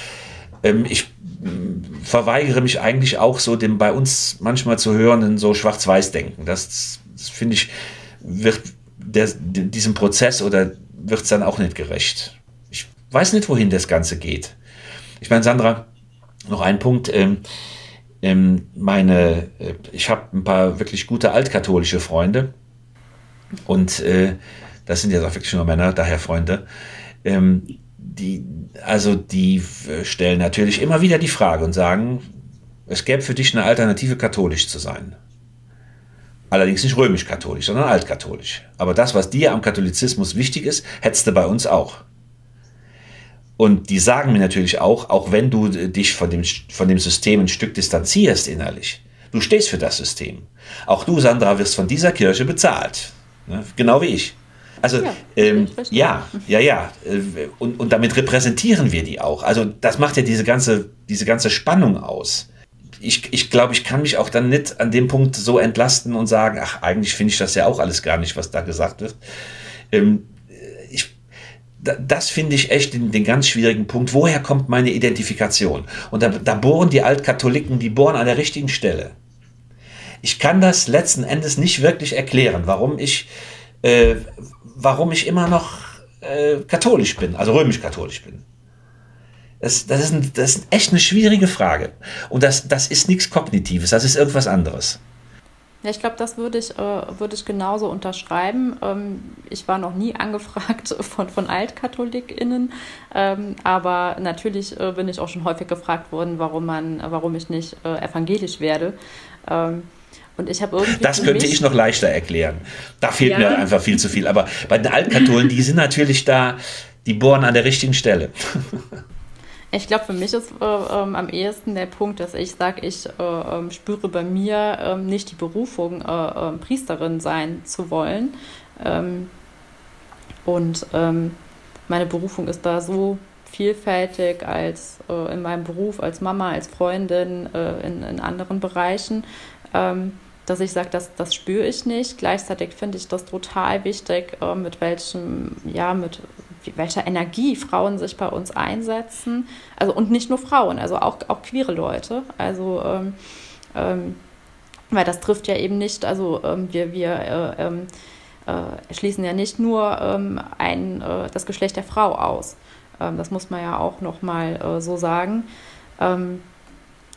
ähm, ich mm, verweigere mich eigentlich auch so dem bei uns manchmal zu hörenden so Schwarz-Weiß-Denken. Das, das finde ich, wird der, diesem Prozess oder wird es dann auch nicht gerecht. Ich weiß nicht, wohin das Ganze geht. Ich meine, Sandra, noch ein Punkt. Ähm, ähm, meine, äh, ich habe ein paar wirklich gute altkatholische Freunde und äh, das sind jetzt auch wirklich nur Männer, daher Freunde, ähm, die, also die äh, stellen natürlich immer wieder die Frage und sagen, es gäbe für dich eine Alternative, katholisch zu sein. Allerdings nicht römisch-katholisch, sondern altkatholisch. Aber das, was dir am Katholizismus wichtig ist, hättest du bei uns auch. Und die sagen mir natürlich auch, auch wenn du dich von dem, von dem System ein Stück distanzierst innerlich, du stehst für das System. Auch du, Sandra, wirst von dieser Kirche bezahlt. Ne? Genau wie ich. Also ja, ähm, ja, ja, ja. Äh, und, und damit repräsentieren wir die auch. Also das macht ja diese ganze, diese ganze Spannung aus. Ich, ich glaube, ich kann mich auch dann nicht an dem Punkt so entlasten und sagen, ach, eigentlich finde ich das ja auch alles gar nicht, was da gesagt wird. Ähm, ich, das finde ich echt den, den, ganz schwierigen Punkt. Woher kommt meine Identifikation? Und da, da bohren die Altkatholiken, die bohren an der richtigen Stelle. Ich kann das letzten Endes nicht wirklich erklären, warum ich, äh, warum ich immer noch äh, katholisch bin, also römisch-katholisch bin. Das, das, ist ein, das ist echt eine schwierige Frage. Und das, das ist nichts Kognitives, das ist irgendwas anderes. Ja, ich glaube, das würde ich, äh, würd ich genauso unterschreiben. Ähm, ich war noch nie angefragt von, von AltkatholikInnen, ähm, aber natürlich äh, bin ich auch schon häufig gefragt worden, warum, man, warum ich nicht äh, evangelisch werde. Ähm, und ich habe irgendwie. Das könnte ich noch leichter erklären. Da fehlt ja. mir einfach viel zu viel. Aber bei den Altkatholen, die sind natürlich da, die bohren an der richtigen Stelle. Ich glaube, für mich ist äh, ähm, am ehesten der Punkt, dass ich sage, ich äh, äh, spüre bei mir ähm, nicht die Berufung, äh, ähm, Priesterin sein zu wollen. Ähm, und ähm, meine Berufung ist da so vielfältig als äh, in meinem Beruf, als Mama, als Freundin, äh, in, in anderen Bereichen. Ähm, dass ich sage, das, das spüre ich nicht. Gleichzeitig finde ich das total wichtig, äh, mit welchem, ja, mit welcher Energie Frauen sich bei uns einsetzen. Also und nicht nur Frauen, also auch, auch queere Leute. Also ähm, ähm, weil das trifft ja eben nicht, also ähm, wir, wir äh, ähm, äh, schließen ja nicht nur ähm, ein, äh, das Geschlecht der Frau aus. Ähm, das muss man ja auch nochmal äh, so sagen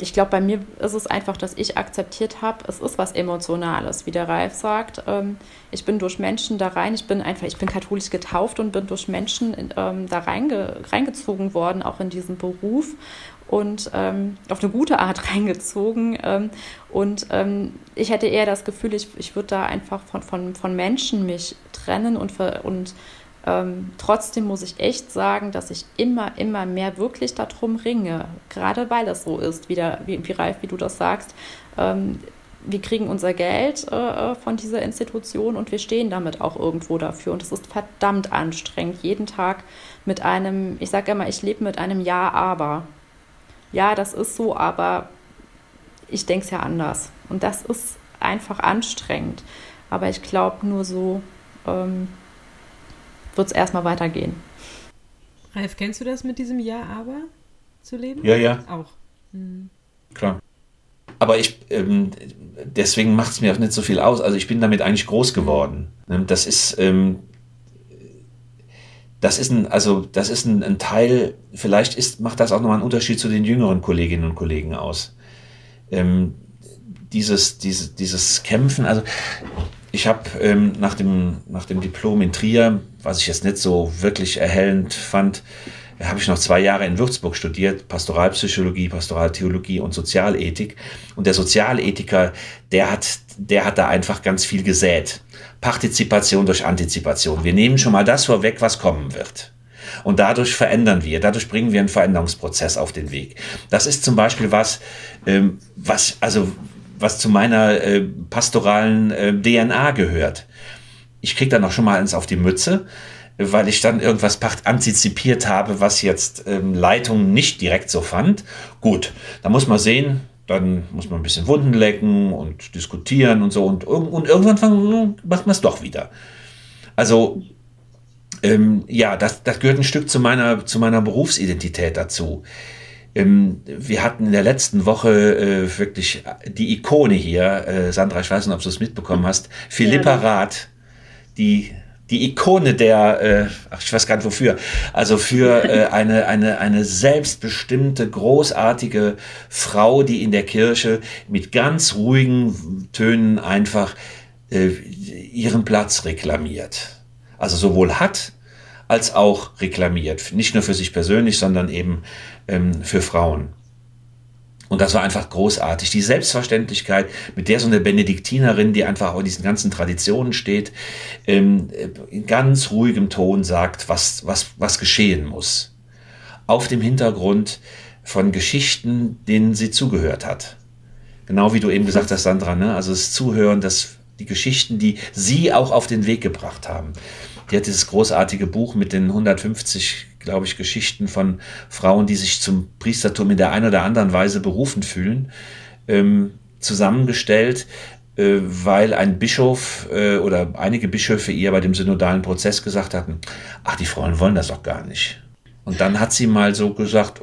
ich glaube, bei mir ist es einfach, dass ich akzeptiert habe, es ist was Emotionales, wie der Ralf sagt. Ähm, ich bin durch Menschen da rein, ich bin einfach, ich bin katholisch getauft und bin durch Menschen ähm, da reinge, reingezogen worden, auch in diesen Beruf und ähm, auf eine gute Art reingezogen. Ähm, und ähm, ich hätte eher das Gefühl, ich, ich würde da einfach von, von, von Menschen mich trennen und, und ähm, trotzdem muss ich echt sagen, dass ich immer, immer mehr wirklich darum ringe, gerade weil es so ist, wie, der, wie, wie Ralf, wie du das sagst. Ähm, wir kriegen unser Geld äh, von dieser Institution und wir stehen damit auch irgendwo dafür. Und es ist verdammt anstrengend, jeden Tag mit einem, ich sage immer, ich lebe mit einem Ja, aber. Ja, das ist so, aber ich denke es ja anders. Und das ist einfach anstrengend. Aber ich glaube, nur so ähm, wird es erstmal weitergehen. Ralf, kennst du das mit diesem Ja, aber zu leben? Ja, ja. Auch. Hm. Klar. Aber ich, ähm, deswegen macht es mir auch nicht so viel aus. Also ich bin damit eigentlich groß geworden. Ne, das ist, ähm, das ist ein, also das ist ein, ein, Teil, vielleicht ist, macht das auch nochmal einen Unterschied zu den jüngeren Kolleginnen und Kollegen aus. Ähm, dieses, dieses, dieses Kämpfen, also ich habe ähm, nach, dem, nach dem Diplom in Trier, was ich jetzt nicht so wirklich erhellend fand, habe ich noch zwei Jahre in Würzburg studiert, Pastoralpsychologie, Pastoraltheologie und Sozialethik. Und der Sozialethiker, der hat, der hat da einfach ganz viel gesät. Partizipation durch Antizipation. Wir nehmen schon mal das vorweg, was kommen wird. Und dadurch verändern wir, dadurch bringen wir einen Veränderungsprozess auf den Weg. Das ist zum Beispiel was, ähm, was, also was zu meiner äh, pastoralen äh, DNA gehört. Ich krieg dann auch schon mal eins auf die Mütze, weil ich dann irgendwas antizipiert habe, was jetzt ähm, Leitung nicht direkt so fand. Gut, da muss man sehen, dann muss man ein bisschen Wunden lecken und diskutieren und so und, und irgendwann macht man es doch wieder. Also ähm, ja, das, das gehört ein Stück zu meiner, zu meiner Berufsidentität dazu. Ähm, wir hatten in der letzten Woche äh, wirklich die Ikone hier, äh, Sandra, ich weiß nicht, ob du es mitbekommen hast, Philippa ja, Rath, die, die Ikone der, äh, ach, ich weiß gar nicht wofür, also für äh, eine, eine, eine selbstbestimmte, großartige Frau, die in der Kirche mit ganz ruhigen Tönen einfach äh, ihren Platz reklamiert. Also sowohl hat als auch reklamiert. Nicht nur für sich persönlich, sondern eben ähm, für Frauen. Und das war einfach großartig. Die Selbstverständlichkeit, mit der so eine Benediktinerin, die einfach auch in diesen ganzen Traditionen steht, ähm, in ganz ruhigem Ton sagt, was, was, was geschehen muss. Auf dem Hintergrund von Geschichten, denen sie zugehört hat. Genau wie du eben gesagt hast, Sandra, ne? also das Zuhören, das die Geschichten, die sie auch auf den Weg gebracht haben. Die hat dieses großartige Buch mit den 150, glaube ich, Geschichten von Frauen, die sich zum Priestertum in der einen oder anderen Weise berufen fühlen, ähm, zusammengestellt, äh, weil ein Bischof äh, oder einige Bischöfe ihr bei dem synodalen Prozess gesagt hatten, ach, die Frauen wollen das doch gar nicht. Und dann hat sie mal so gesagt,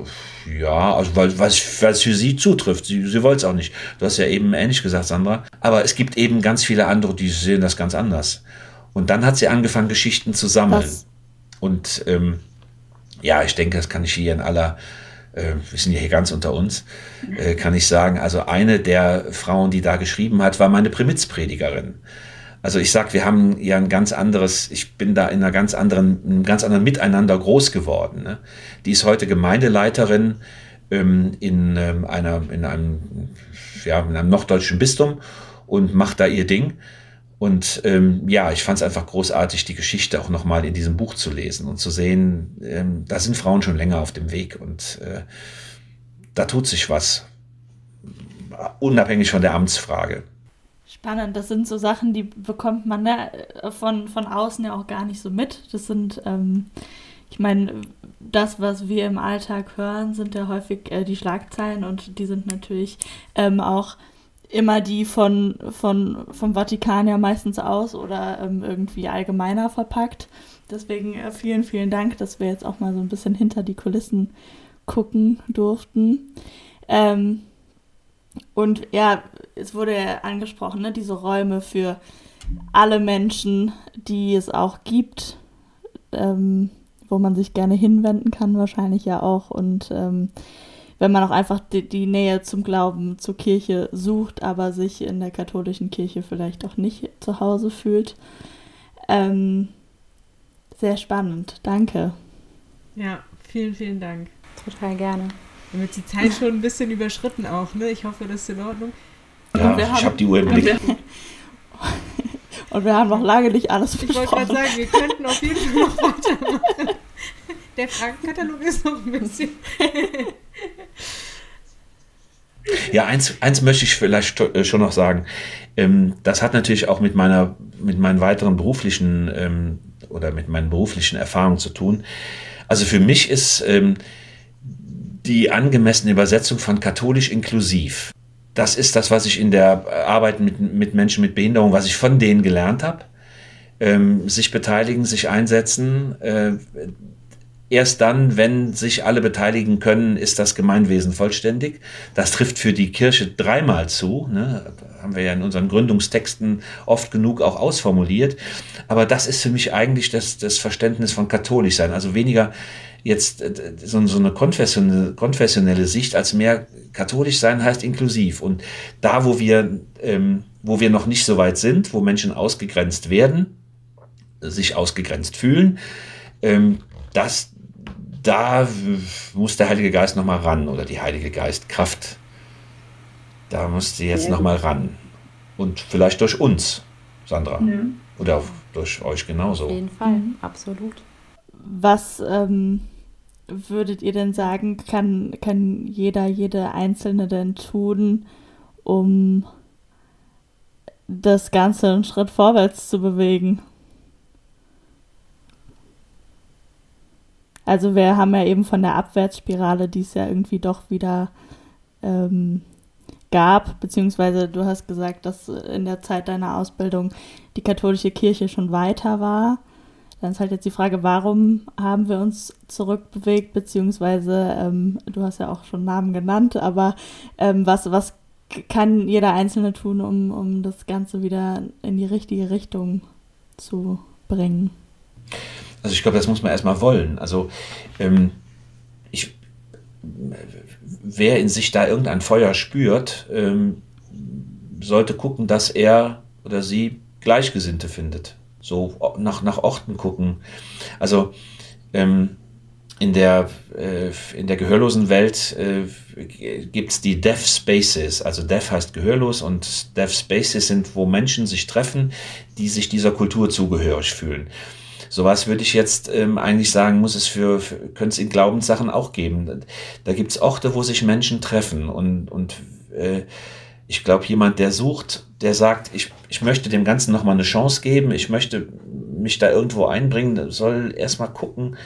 ja, also weil, weil es für sie zutrifft. Sie, sie wollte es auch nicht. Du hast ja eben ähnlich gesagt, Sandra. Aber es gibt eben ganz viele andere, die sehen das ganz anders. Und dann hat sie angefangen, Geschichten zu sammeln. Was? Und ähm, ja, ich denke, das kann ich hier in aller, äh, wir sind ja hier ganz unter uns, äh, kann ich sagen, also eine der Frauen, die da geschrieben hat, war meine Primitzpredigerin. Also ich sag, wir haben ja ein ganz anderes, ich bin da in einer ganz anderen, einem ganz anderen Miteinander groß geworden. Ne? Die ist heute Gemeindeleiterin ähm, in ähm, einer, in einem, ja, in einem norddeutschen Bistum und macht da ihr Ding. Und ähm, ja, ich fand es einfach großartig, die Geschichte auch nochmal in diesem Buch zu lesen und zu sehen, ähm, da sind Frauen schon länger auf dem Weg und äh, da tut sich was, unabhängig von der Amtsfrage. Spannend, das sind so Sachen, die bekommt man ne, von, von außen ja auch gar nicht so mit. Das sind, ähm, ich meine, das, was wir im Alltag hören, sind ja häufig äh, die Schlagzeilen und die sind natürlich ähm, auch immer die von, von, vom Vatikan ja meistens aus oder ähm, irgendwie allgemeiner verpackt. Deswegen äh, vielen, vielen Dank, dass wir jetzt auch mal so ein bisschen hinter die Kulissen gucken durften. Ähm, und ja, es wurde ja angesprochen, ne, diese Räume für alle Menschen, die es auch gibt, ähm, wo man sich gerne hinwenden kann, wahrscheinlich ja auch. Und ähm, wenn man auch einfach die, die, Nähe zum Glauben, zur Kirche sucht, aber sich in der katholischen Kirche vielleicht auch nicht zu Hause fühlt. Ähm, sehr spannend, danke. Ja, vielen, vielen Dank. Total gerne. Wir haben jetzt die Zeit schon ein bisschen überschritten auch, ne? Ich hoffe, das ist in Ordnung. Ja, ich habe die Uhr im Blick. Und wir haben noch lange nicht alles besprochen. Ich wollte gerade sagen, wir könnten auf jeden Fall noch weitermachen. Der Fragenkatalog ist noch ein bisschen. Ja, eins, eins möchte ich vielleicht äh, schon noch sagen. Ähm, das hat natürlich auch mit meiner, mit meinen weiteren beruflichen ähm, oder mit meinen beruflichen Erfahrungen zu tun. Also für mich ist ähm, die angemessene Übersetzung von katholisch inklusiv. Das ist das, was ich in der Arbeit mit, mit Menschen mit Behinderung, was ich von denen gelernt habe. Sich beteiligen, sich einsetzen. Erst dann, wenn sich alle beteiligen können, ist das Gemeinwesen vollständig. Das trifft für die Kirche dreimal zu. Ne? Haben wir ja in unseren Gründungstexten oft genug auch ausformuliert. Aber das ist für mich eigentlich das, das Verständnis von katholisch sein. Also weniger jetzt äh, so, so eine konfessionelle, konfessionelle Sicht als mehr katholisch sein heißt inklusiv. Und da, wo wir, ähm, wo wir noch nicht so weit sind, wo Menschen ausgegrenzt werden, sich ausgegrenzt fühlen, ähm, das, da muss der Heilige Geist nochmal ran oder die Heilige Geistkraft. Da muss sie jetzt ja. nochmal ran. Und vielleicht durch uns, Sandra. Ja. Oder durch euch genauso. Auf jeden Fall, mhm. absolut. Was ähm, würdet ihr denn sagen, kann, kann jeder, jede Einzelne denn tun, um das Ganze einen Schritt vorwärts zu bewegen? Also wir haben ja eben von der Abwärtsspirale, die es ja irgendwie doch wieder ähm, gab, beziehungsweise du hast gesagt, dass in der Zeit deiner Ausbildung die katholische Kirche schon weiter war. Dann ist halt jetzt die Frage, warum haben wir uns zurückbewegt, beziehungsweise ähm, du hast ja auch schon Namen genannt, aber ähm, was, was kann jeder Einzelne tun, um, um das Ganze wieder in die richtige Richtung zu bringen? Also ich glaube, das muss man erstmal wollen. Also ähm, ich, wer in sich da irgendein Feuer spürt, ähm, sollte gucken, dass er oder sie Gleichgesinnte findet so nach, nach Orten gucken. Also ähm, in der, äh, in der gehörlosen Welt äh, gibt es die Deaf Spaces. Also Deaf heißt gehörlos und Deaf Spaces sind, wo Menschen sich treffen, die sich dieser Kultur zugehörig fühlen. Sowas würde ich jetzt ähm, eigentlich sagen, muss es für, für könnte es in Glaubenssachen auch geben. Da gibt es Orte, wo sich Menschen treffen und, und äh, Ich glaube, jemand, der sucht, der sagt, ich, ich möchte dem Ganzen nochmal eine Chance geben, ich möchte mich da irgendwo einbringen, soll erstmal gucken,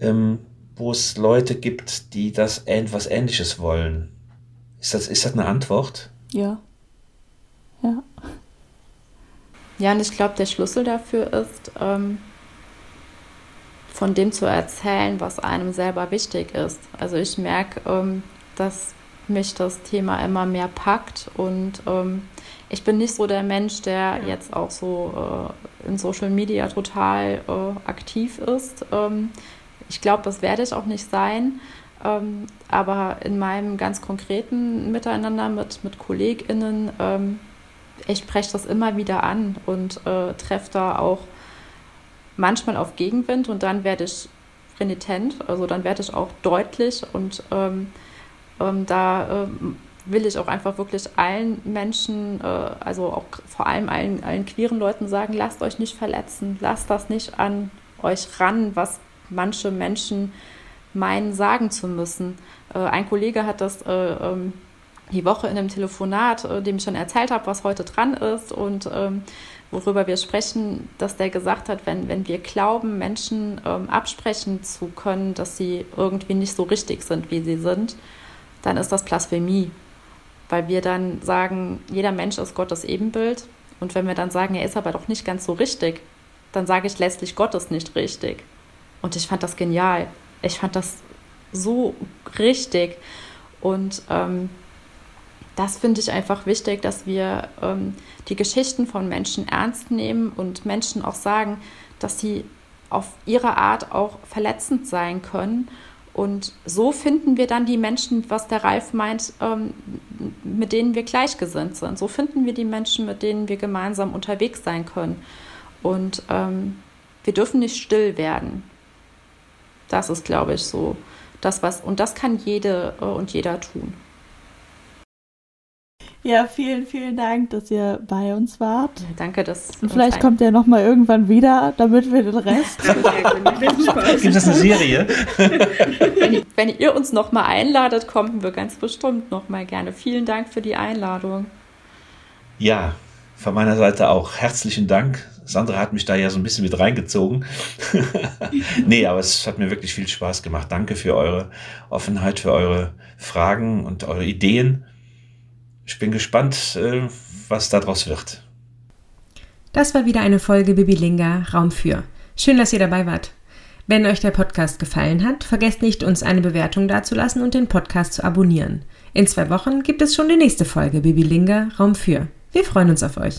ähm, wo es Leute gibt, die das etwas Ähnliches wollen. Ist das, ist das eine Antwort? Ja. Ja. Ja, und ich glaube, der Schlüssel dafür ist, ähm, von dem zu erzählen, was einem selber wichtig ist. Also ich merke, ähm, dass mich das Thema immer mehr packt und ähm, ich bin nicht so der Mensch, der jetzt auch so äh, in Social Media total äh, aktiv ist. Ähm, ich glaube, das werde ich auch nicht sein. Ähm, aber in meinem ganz konkreten Miteinander mit, mit KollegInnen, ähm, ich spreche das immer wieder an und äh, treffe da auch manchmal auf Gegenwind und dann werde ich renitent, also dann werde ich auch deutlich und ähm, ähm, da ähm, will ich auch einfach wirklich allen Menschen, äh, also auch vor allem allen, allen queeren Leuten sagen, lasst euch nicht verletzen, lasst das nicht an euch ran, was manche Menschen meinen, sagen zu müssen. Äh, ein Kollege hat das äh, ähm, die Woche in einem Telefonat, äh, dem ich schon erzählt habe, was heute dran ist und ähm, worüber wir sprechen, dass der gesagt hat, wenn, wenn wir glauben, Menschen ähm, absprechen zu können, dass sie irgendwie nicht so richtig sind, wie sie sind, dann ist das Blasphemie. Weil wir dann sagen, jeder Mensch ist Gottes Ebenbild. Und wenn wir dann sagen, er ist aber doch nicht ganz so richtig, dann sage ich letztlich, Gott ist nicht richtig. Und ich fand das genial. Ich fand das so richtig. Und ähm, das finde ich einfach wichtig, dass wir ähm, die Geschichten von Menschen ernst nehmen und Menschen auch sagen, dass sie auf ihre Art auch verletzend sein können. Und so finden wir dann die Menschen, was der Ralf meint, ähm, mit denen wir gleichgesinnt sind. So finden wir die Menschen, mit denen wir gemeinsam unterwegs sein können. Und ähm, wir dürfen nicht still werden. Das ist, glaube ich, so das, was, und das kann jede äh, und jeder tun. Ja, vielen, vielen Dank, dass ihr bei uns wart. Ja, danke, dass. Und vielleicht kommt ihr nochmal irgendwann wieder, damit wir den Rest. Gibt es eine Serie? wenn, wenn, ihr uns nochmal einladet, kommen wir ganz bestimmt nochmal gerne. Vielen Dank für die Einladung. Ja, von meiner Seite auch herzlichen Dank. Sandra hat mich da ja so ein bisschen mit reingezogen. nee, aber es hat mir wirklich viel Spaß gemacht. Danke für eure Offenheit, für eure Fragen und eure Ideen ich bin gespannt, äh, was daraus wird. Das war wieder eine Folge Bibilinga Raum für. Schön, dass ihr dabei wart. Wenn euch der Podcast gefallen hat, vergesst nicht, uns eine Bewertung dazulassen und den Podcast zu abonnieren. In zwei Wochen gibt es schon die nächste Folge Bibilinga Raum für. Wir freuen uns auf euch.